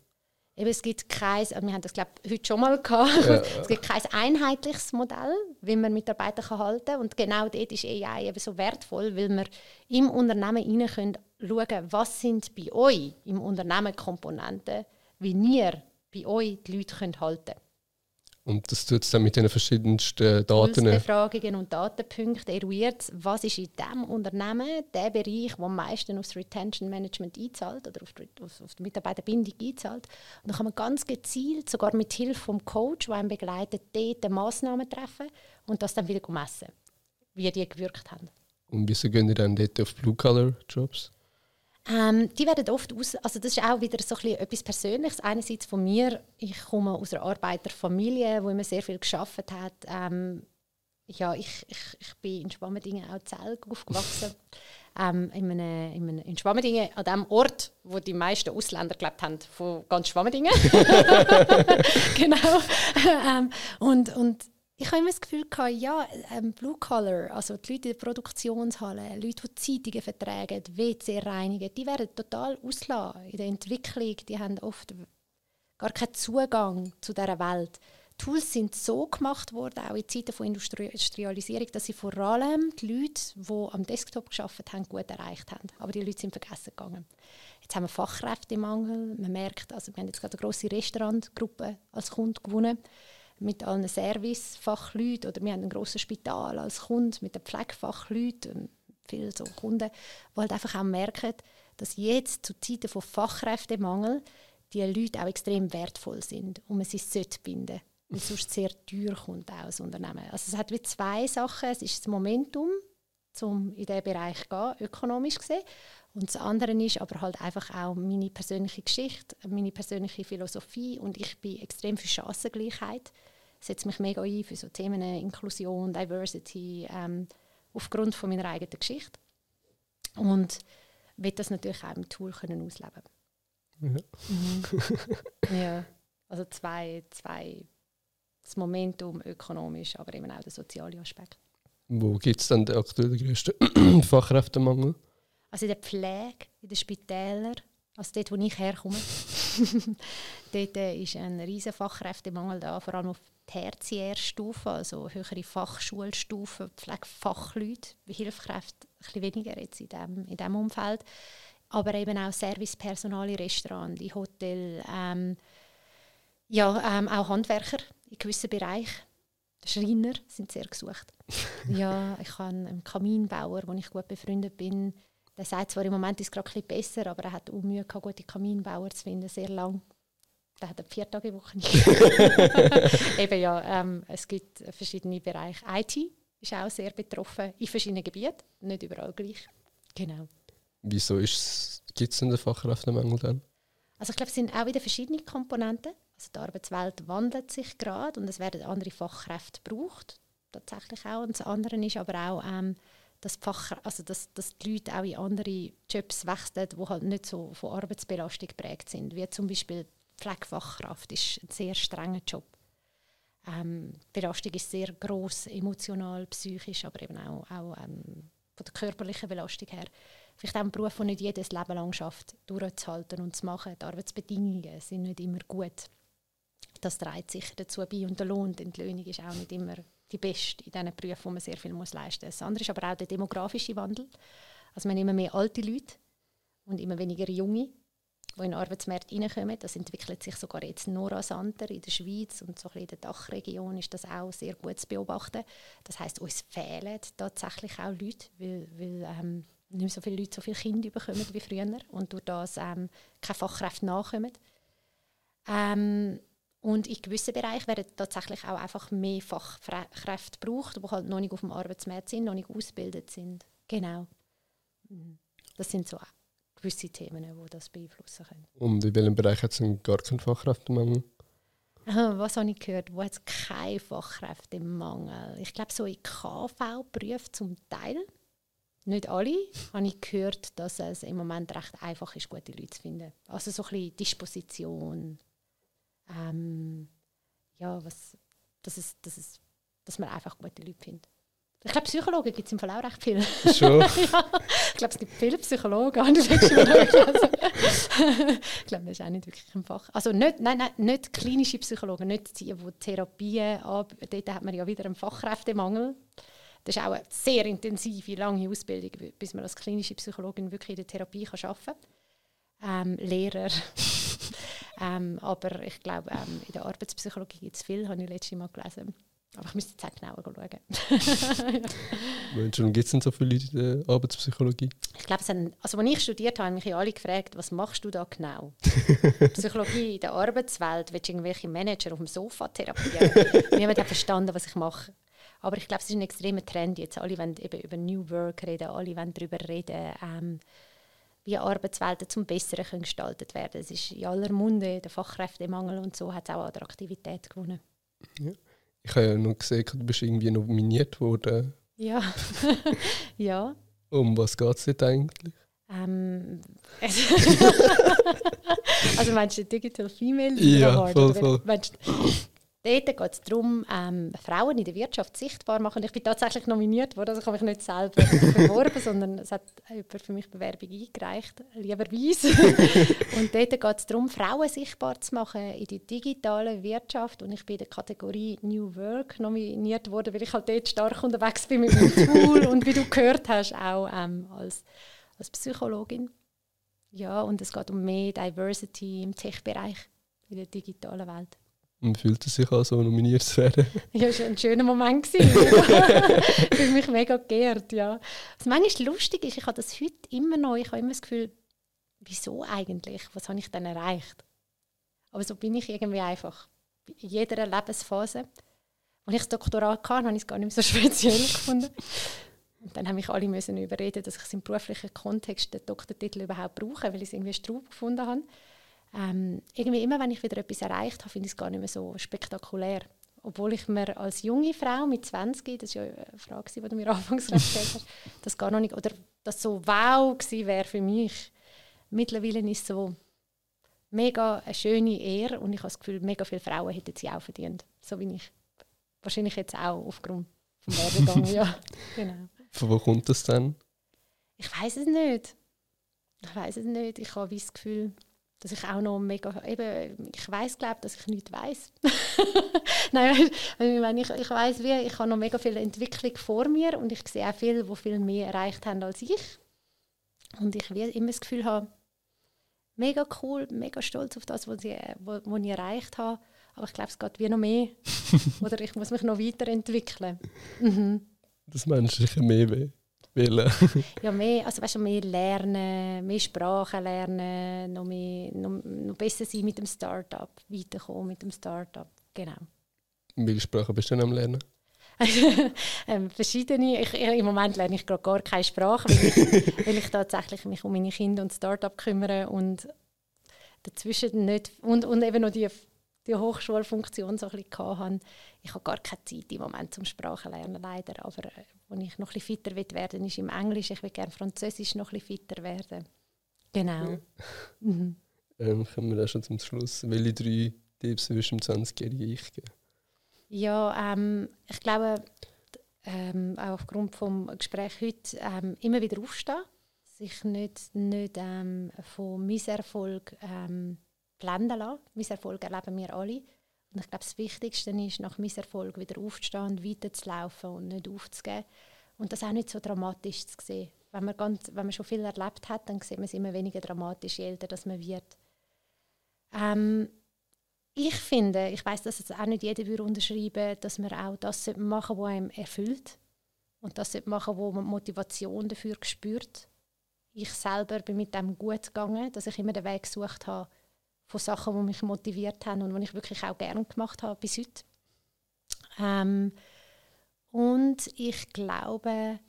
Eben, es gibt kein, also wir haben das glaube heute schon mal gehabt, ja. es gibt kein einheitliches Modell, wie man Mitarbeiter kann halten kann. Und genau dort ist AI eben so wertvoll, weil wir im Unternehmen hinein können schauen, was sind bei euch im Unternehmen Komponenten, wie ihr bei euch die Leute halten können. Und das tut es dann mit den verschiedensten Daten. Befragungen und Datenpunkten eruiert, was ist in diesem Unternehmen der Bereich, der am meisten aufs Retention Management einzahlt oder auf die, auf die Mitarbeiterbindung einzahlt. Und dann kann man ganz gezielt, sogar mit Hilfe vom Coach, der einen begleitet, dort Massnahmen treffen und das dann wieder messen, wie die gewirkt haben. Und wieso gehen ihr dann dort auf Blue-Color-Jobs? Ähm, die werden oft aus, also das ist auch wieder so ein etwas Persönliches. Einerseits von mir, ich komme aus einer Arbeiterfamilie, wo immer sehr viel geschafft hat. Ähm, ja, ich, ich, ich bin in Schwammendingen auch Zell aufgewachsen. ähm, in, einem, in, einem, in Schwammendingen, an dem Ort, wo die meisten Ausländer gelebt haben, von ganz Schwammendingen. genau. ähm, und, und ich habe immer das Gefühl gehabt, ja, ähm, Blue Collar, also die Leute in der Produktionshalle, Leute, die Zeitungen vertragen, WC reinigen, die werden total auslassen in der Entwicklung. Die haben oft gar keinen Zugang zu dieser Welt. Tools sind so gemacht worden, auch in Zeiten von Industrialisierung, dass sie vor allem die Leute, die am Desktop geschafft haben, gut erreicht haben. Aber die Leute sind vergessen gegangen. Jetzt haben wir Fachkräftemangel. Man merkt, also wir haben jetzt gerade eine grosse Restaurantgruppe als Kunde gewonnen mit allen Servicefachleuten oder wir haben ein grosses Spital als Kunde mit den Pflegefachleuten, viele so Kunden, die halt einfach auch merken, dass jetzt zu Zeiten von Fachkräftemangel die Leute auch extrem wertvoll sind und man sie sollte binden weil sonst sehr teuer kommt auch als Unternehmen. Also es hat wie zwei Sachen. Es ist das Momentum, um in diesen Bereich zu gehen, ökonomisch gesehen. Und das andere ist aber halt einfach auch meine persönliche Geschichte, meine persönliche Philosophie und ich bin extrem für Chancengleichheit setze mich mega ein für so Themen Inklusion, Diversity, ähm, aufgrund von meiner eigenen Geschichte. Und will das natürlich auch im Tool können ausleben ja. Mhm. ja. Also zwei, zwei, das Momentum ökonomisch, aber eben auch der soziale Aspekt. Wo gibt es dann den aktuell größten Fachkräftemangel? Also in der Pflege, in den Spitälern, also dort, wo ich herkomme. dort ist ein riesiger Fachkräftemangel da, vor allem auf Tertiärstufe, also höhere Fachschulstufen, Pflegefachleute, Hilfskräfte ein bisschen weniger jetzt in diesem in dem Umfeld. Aber eben auch Servicepersonal in Restaurants, in Hotels, ähm, ja, ähm, auch Handwerker in gewissen Bereichen. Schreiner sind sehr gesucht. ja, ich habe einen Kaminbauer, wo ich gut befreundet bin. Der sagt zwar im Moment ist es gerade ein besser, aber er hat auch Mühe gehabt, gute Kaminbauer zu finden, sehr lang der hat eine Viertagewoche nicht. Eben ja, ähm, es gibt verschiedene Bereiche. IT ist auch sehr betroffen in verschiedenen Gebieten, nicht überall gleich. Genau. Wieso gibt es denn den Fachkräftemangel dann? Also ich glaube, es sind auch wieder verschiedene Komponenten. Also die Arbeitswelt wandelt sich gerade und es werden andere Fachkräfte gebraucht, tatsächlich auch. Und das andere ist aber auch, ähm, dass, Fach, also dass, dass die Leute auch in andere Jobs wechseln, die halt nicht so von Arbeitsbelastung geprägt sind, wie zum Beispiel Pflegefachkraft ist ein sehr strenger Job. Ähm, die Belastung ist sehr groß, emotional, psychisch, aber eben auch, auch ähm, von der körperlichen Belastung her. Vielleicht auch ein Beruf, den nicht jedes Leben lang schafft, durchzuhalten und zu machen. Die Arbeitsbedingungen sind nicht immer gut. Das trägt sicher dazu bei. Und der Lohn, die Entlöhnung ist auch nicht immer die beste in diesen Berufen, wo man sehr viel muss leisten muss. Das andere ist aber auch der demografische Wandel. Also man immer mehr alte Leute und immer weniger junge die in den Arbeitsmarkt reinkommen. Das entwickelt sich sogar jetzt noch rasanter in der Schweiz und so in der Dachregion ist das auch sehr gut zu beobachten. Das heißt, uns fehlen tatsächlich auch Leute, weil, weil ähm, nicht mehr so viele Leute so viele Kinder bekommen wie früher und durch das ähm, keine Fachkräfte nachkommen. Ähm, und in gewissen Bereichen werden tatsächlich auch einfach mehr Fachkräfte gebraucht, die halt noch nicht auf dem Arbeitsmarkt sind, noch nicht ausgebildet sind. Genau. Mhm. Das sind so gewisse Themen, die das beeinflussen können. Und in welchem Bereich hat es gar keinen Fachkräftemangel? Was habe ich gehört? Wo hat es keinen Fachkräftemangel? Ich glaube, so in KV-Berufen zum Teil. Nicht alle. habe ich gehört, dass es im Moment recht einfach ist, gute Leute zu finden. Also so ein bisschen Disposition. Ähm, ja, was, dass, es, dass, es, dass man einfach gute Leute findet. Ich glaube, Psychologen gibt es im Fall auch recht viele. Schon? ja, ich glaube, es gibt viele Psychologen. ich glaube, das ist auch nicht wirklich ein Fach. Also nicht, nein, nein, nicht klinische Psychologen, nicht die, die Therapien anbieten. Dort hat man ja wieder einen Fachkräftemangel. Das ist auch eine sehr intensive, lange Ausbildung, bis man als klinische Psychologin wirklich in der Therapie kann arbeiten kann. Ähm, Lehrer, Ähm, aber ich glaube, ähm, in der Arbeitspsychologie gibt es viel, habe ich letztes Mal gelesen. Aber ich müsste jetzt auch genauer schauen. ja. gibt es denn so viele in der Arbeitspsychologie? Ich glaube, also als ich studiert habe, haben mich alle gefragt, was machst du da genau? Psychologie in der Arbeitswelt, willst du irgendwelche Manager auf dem Sofa therapieren? Niemand hat verstanden, was ich mache. Aber ich glaube, es ist ein extremer Trend jetzt. Alle wollen eben über New Work reden, alle wollen darüber reden, ähm, wie Arbeitswelten zum Besseren können gestaltet werden Es ist in aller Munde, der Fachkräftemangel und so hat es auch Attraktivität gewonnen. Ja. Ich habe ja noch gesehen, du bist irgendwie nominiert worden. Ja. ja. Um was geht es jetzt eigentlich? Ähm, also meinst du Digital Female ja? Voll, voll. Meinst, Dort geht es darum, ähm, Frauen in der Wirtschaft sichtbar machen. Ich bin tatsächlich nominiert worden, also ich habe mich nicht selber beworben, sondern es hat jemand für mich Bewerbung eingereicht, lieberweise. und dort geht es darum, Frauen sichtbar zu machen in die digitale Wirtschaft. Und ich bin in der Kategorie New Work nominiert worden, weil ich halt dort stark unterwegs bin mit dem Tool und wie du gehört hast, auch ähm, als, als Psychologin. Ja, und es geht um mehr Diversity im Tech-Bereich in der digitalen Welt. Und fühlt es sich an, so nominiert zu werden? Ja, es war ein schöner Moment. ich fühle mich mega geehrt, ja. Was manchmal lustig ist, ich habe das heute immer noch, ich habe immer das Gefühl, wieso eigentlich? Was habe ich denn erreicht? Aber so bin ich irgendwie einfach. In jeder Lebensphase. Als ich das Doktorat hatte, habe ich es gar nicht mehr so speziell gefunden. Und dann haben mich alle müssen überreden, dass ich es im beruflichen Kontext den Doktortitel überhaupt brauche, weil ich es irgendwie Straub gefunden habe ähm, irgendwie immer, wenn ich wieder etwas erreicht habe, finde ich es gar nicht mehr so spektakulär. Obwohl ich mir als junge Frau mit 20, das war ja eine Frage, die du mir anfangs gestellt hast, das gar noch nicht, oder das so wow gewesen wäre für mich. Mittlerweile ist es so mega eine schöne Ehre und ich habe das Gefühl, mega viele Frauen hätten sie auch verdient. So bin ich. Wahrscheinlich jetzt auch aufgrund vom Werdegang, ja. Genau. Von wo kommt das dann? Ich weiß es nicht. Ich weiß es nicht. Ich habe das Gefühl, dass ich auch noch mega, eben, ich weiß glaube, dass ich nichts weiß. Nein, wenn ich, ich weiß wie, ich habe noch mega viel Entwicklung vor mir und ich sehe auch viele, die viel mehr erreicht haben als ich. Und ich will immer das Gefühl habe, mega cool, mega stolz auf das, was ich, was, was ich erreicht habe. Aber ich glaube, es geht wie noch mehr. Oder ich muss mich noch weiterentwickeln. Mhm. Das menschliche mehr weh wollen? ja, mehr, also weißt du, mehr lernen, mehr Sprachen lernen, noch, mehr, noch, noch besser sein mit dem Startup, weiterkommen mit dem Startup, genau. Welche Sprachen bist du denn am Lernen? ähm, verschiedene. Ich, Im Moment lerne ich gerade gar keine Sprache, weil ich, weil ich tatsächlich mich um meine Kinder und Startup kümmere und dazwischen nicht und, und eben noch die die Hochschulfunktion so ein bisschen hatte. Ich habe gar keine Zeit im Moment zum Sprachenlernen, leider. Aber äh, wo ich noch ein bisschen fitter werden will, ist im Englisch. Ich will gerne Französisch noch ein bisschen fitter werden. Genau. Ja. Mhm. Ähm, kommen wir dann schon zum Schluss. Welche drei Tipps würdest du dem 20-jährigen Ich geben? Ja, ähm, ich glaube, ähm, auch aufgrund des Gesprächs heute, ähm, immer wieder aufstehen. Sich nicht, nicht ähm, von Misserfolg ähm, blenden lassen. Misserfolg erleben wir alle. Und ich glaube, das Wichtigste ist, nach Misserfolg wieder aufzustehen weiterzulaufen und nicht aufzugeben. Und das auch nicht so dramatisch zu sehen. Wenn man, ganz, wenn man schon viel erlebt hat, dann sieht man es immer weniger dramatisch, je älter dass man wird. Ähm, ich finde, ich weiß, dass es auch nicht jeder würde unterschreiben, dass man auch das machen was einem erfüllt und das machen, wo man Motivation dafür spürt. Ich selber bin mit dem gut gegangen, dass ich immer den Weg gesucht habe, von Sachen, die mich motiviert haben und die ich wirklich auch gerne gemacht habe bis heute. Ähm, und ich glaube,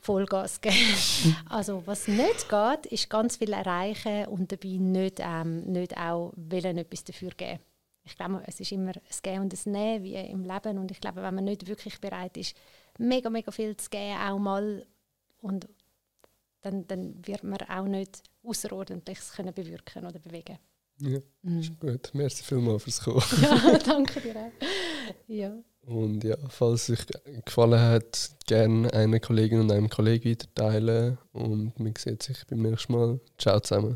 Vollgas geben. also was nicht geht, ist ganz viel erreichen und dabei nicht, ähm, nicht auch wollen, etwas dafür geben. Ich glaube, es ist immer ein Gehen und ein Nehmen wie im Leben und ich glaube, wenn man nicht wirklich bereit ist, mega, mega viel zu geben, auch mal, und dann, dann wird man auch nicht Außerordentliches können bewirken oder bewegen ja, mhm. ist gut. Merci vielmals fürs Kommen. Ja, danke dir auch. Ja. Und ja, falls es euch gefallen hat, gerne einer Kollegin und einem Kollegen weiterteilen. Und man sieht sich beim nächsten Mal. Ciao zusammen.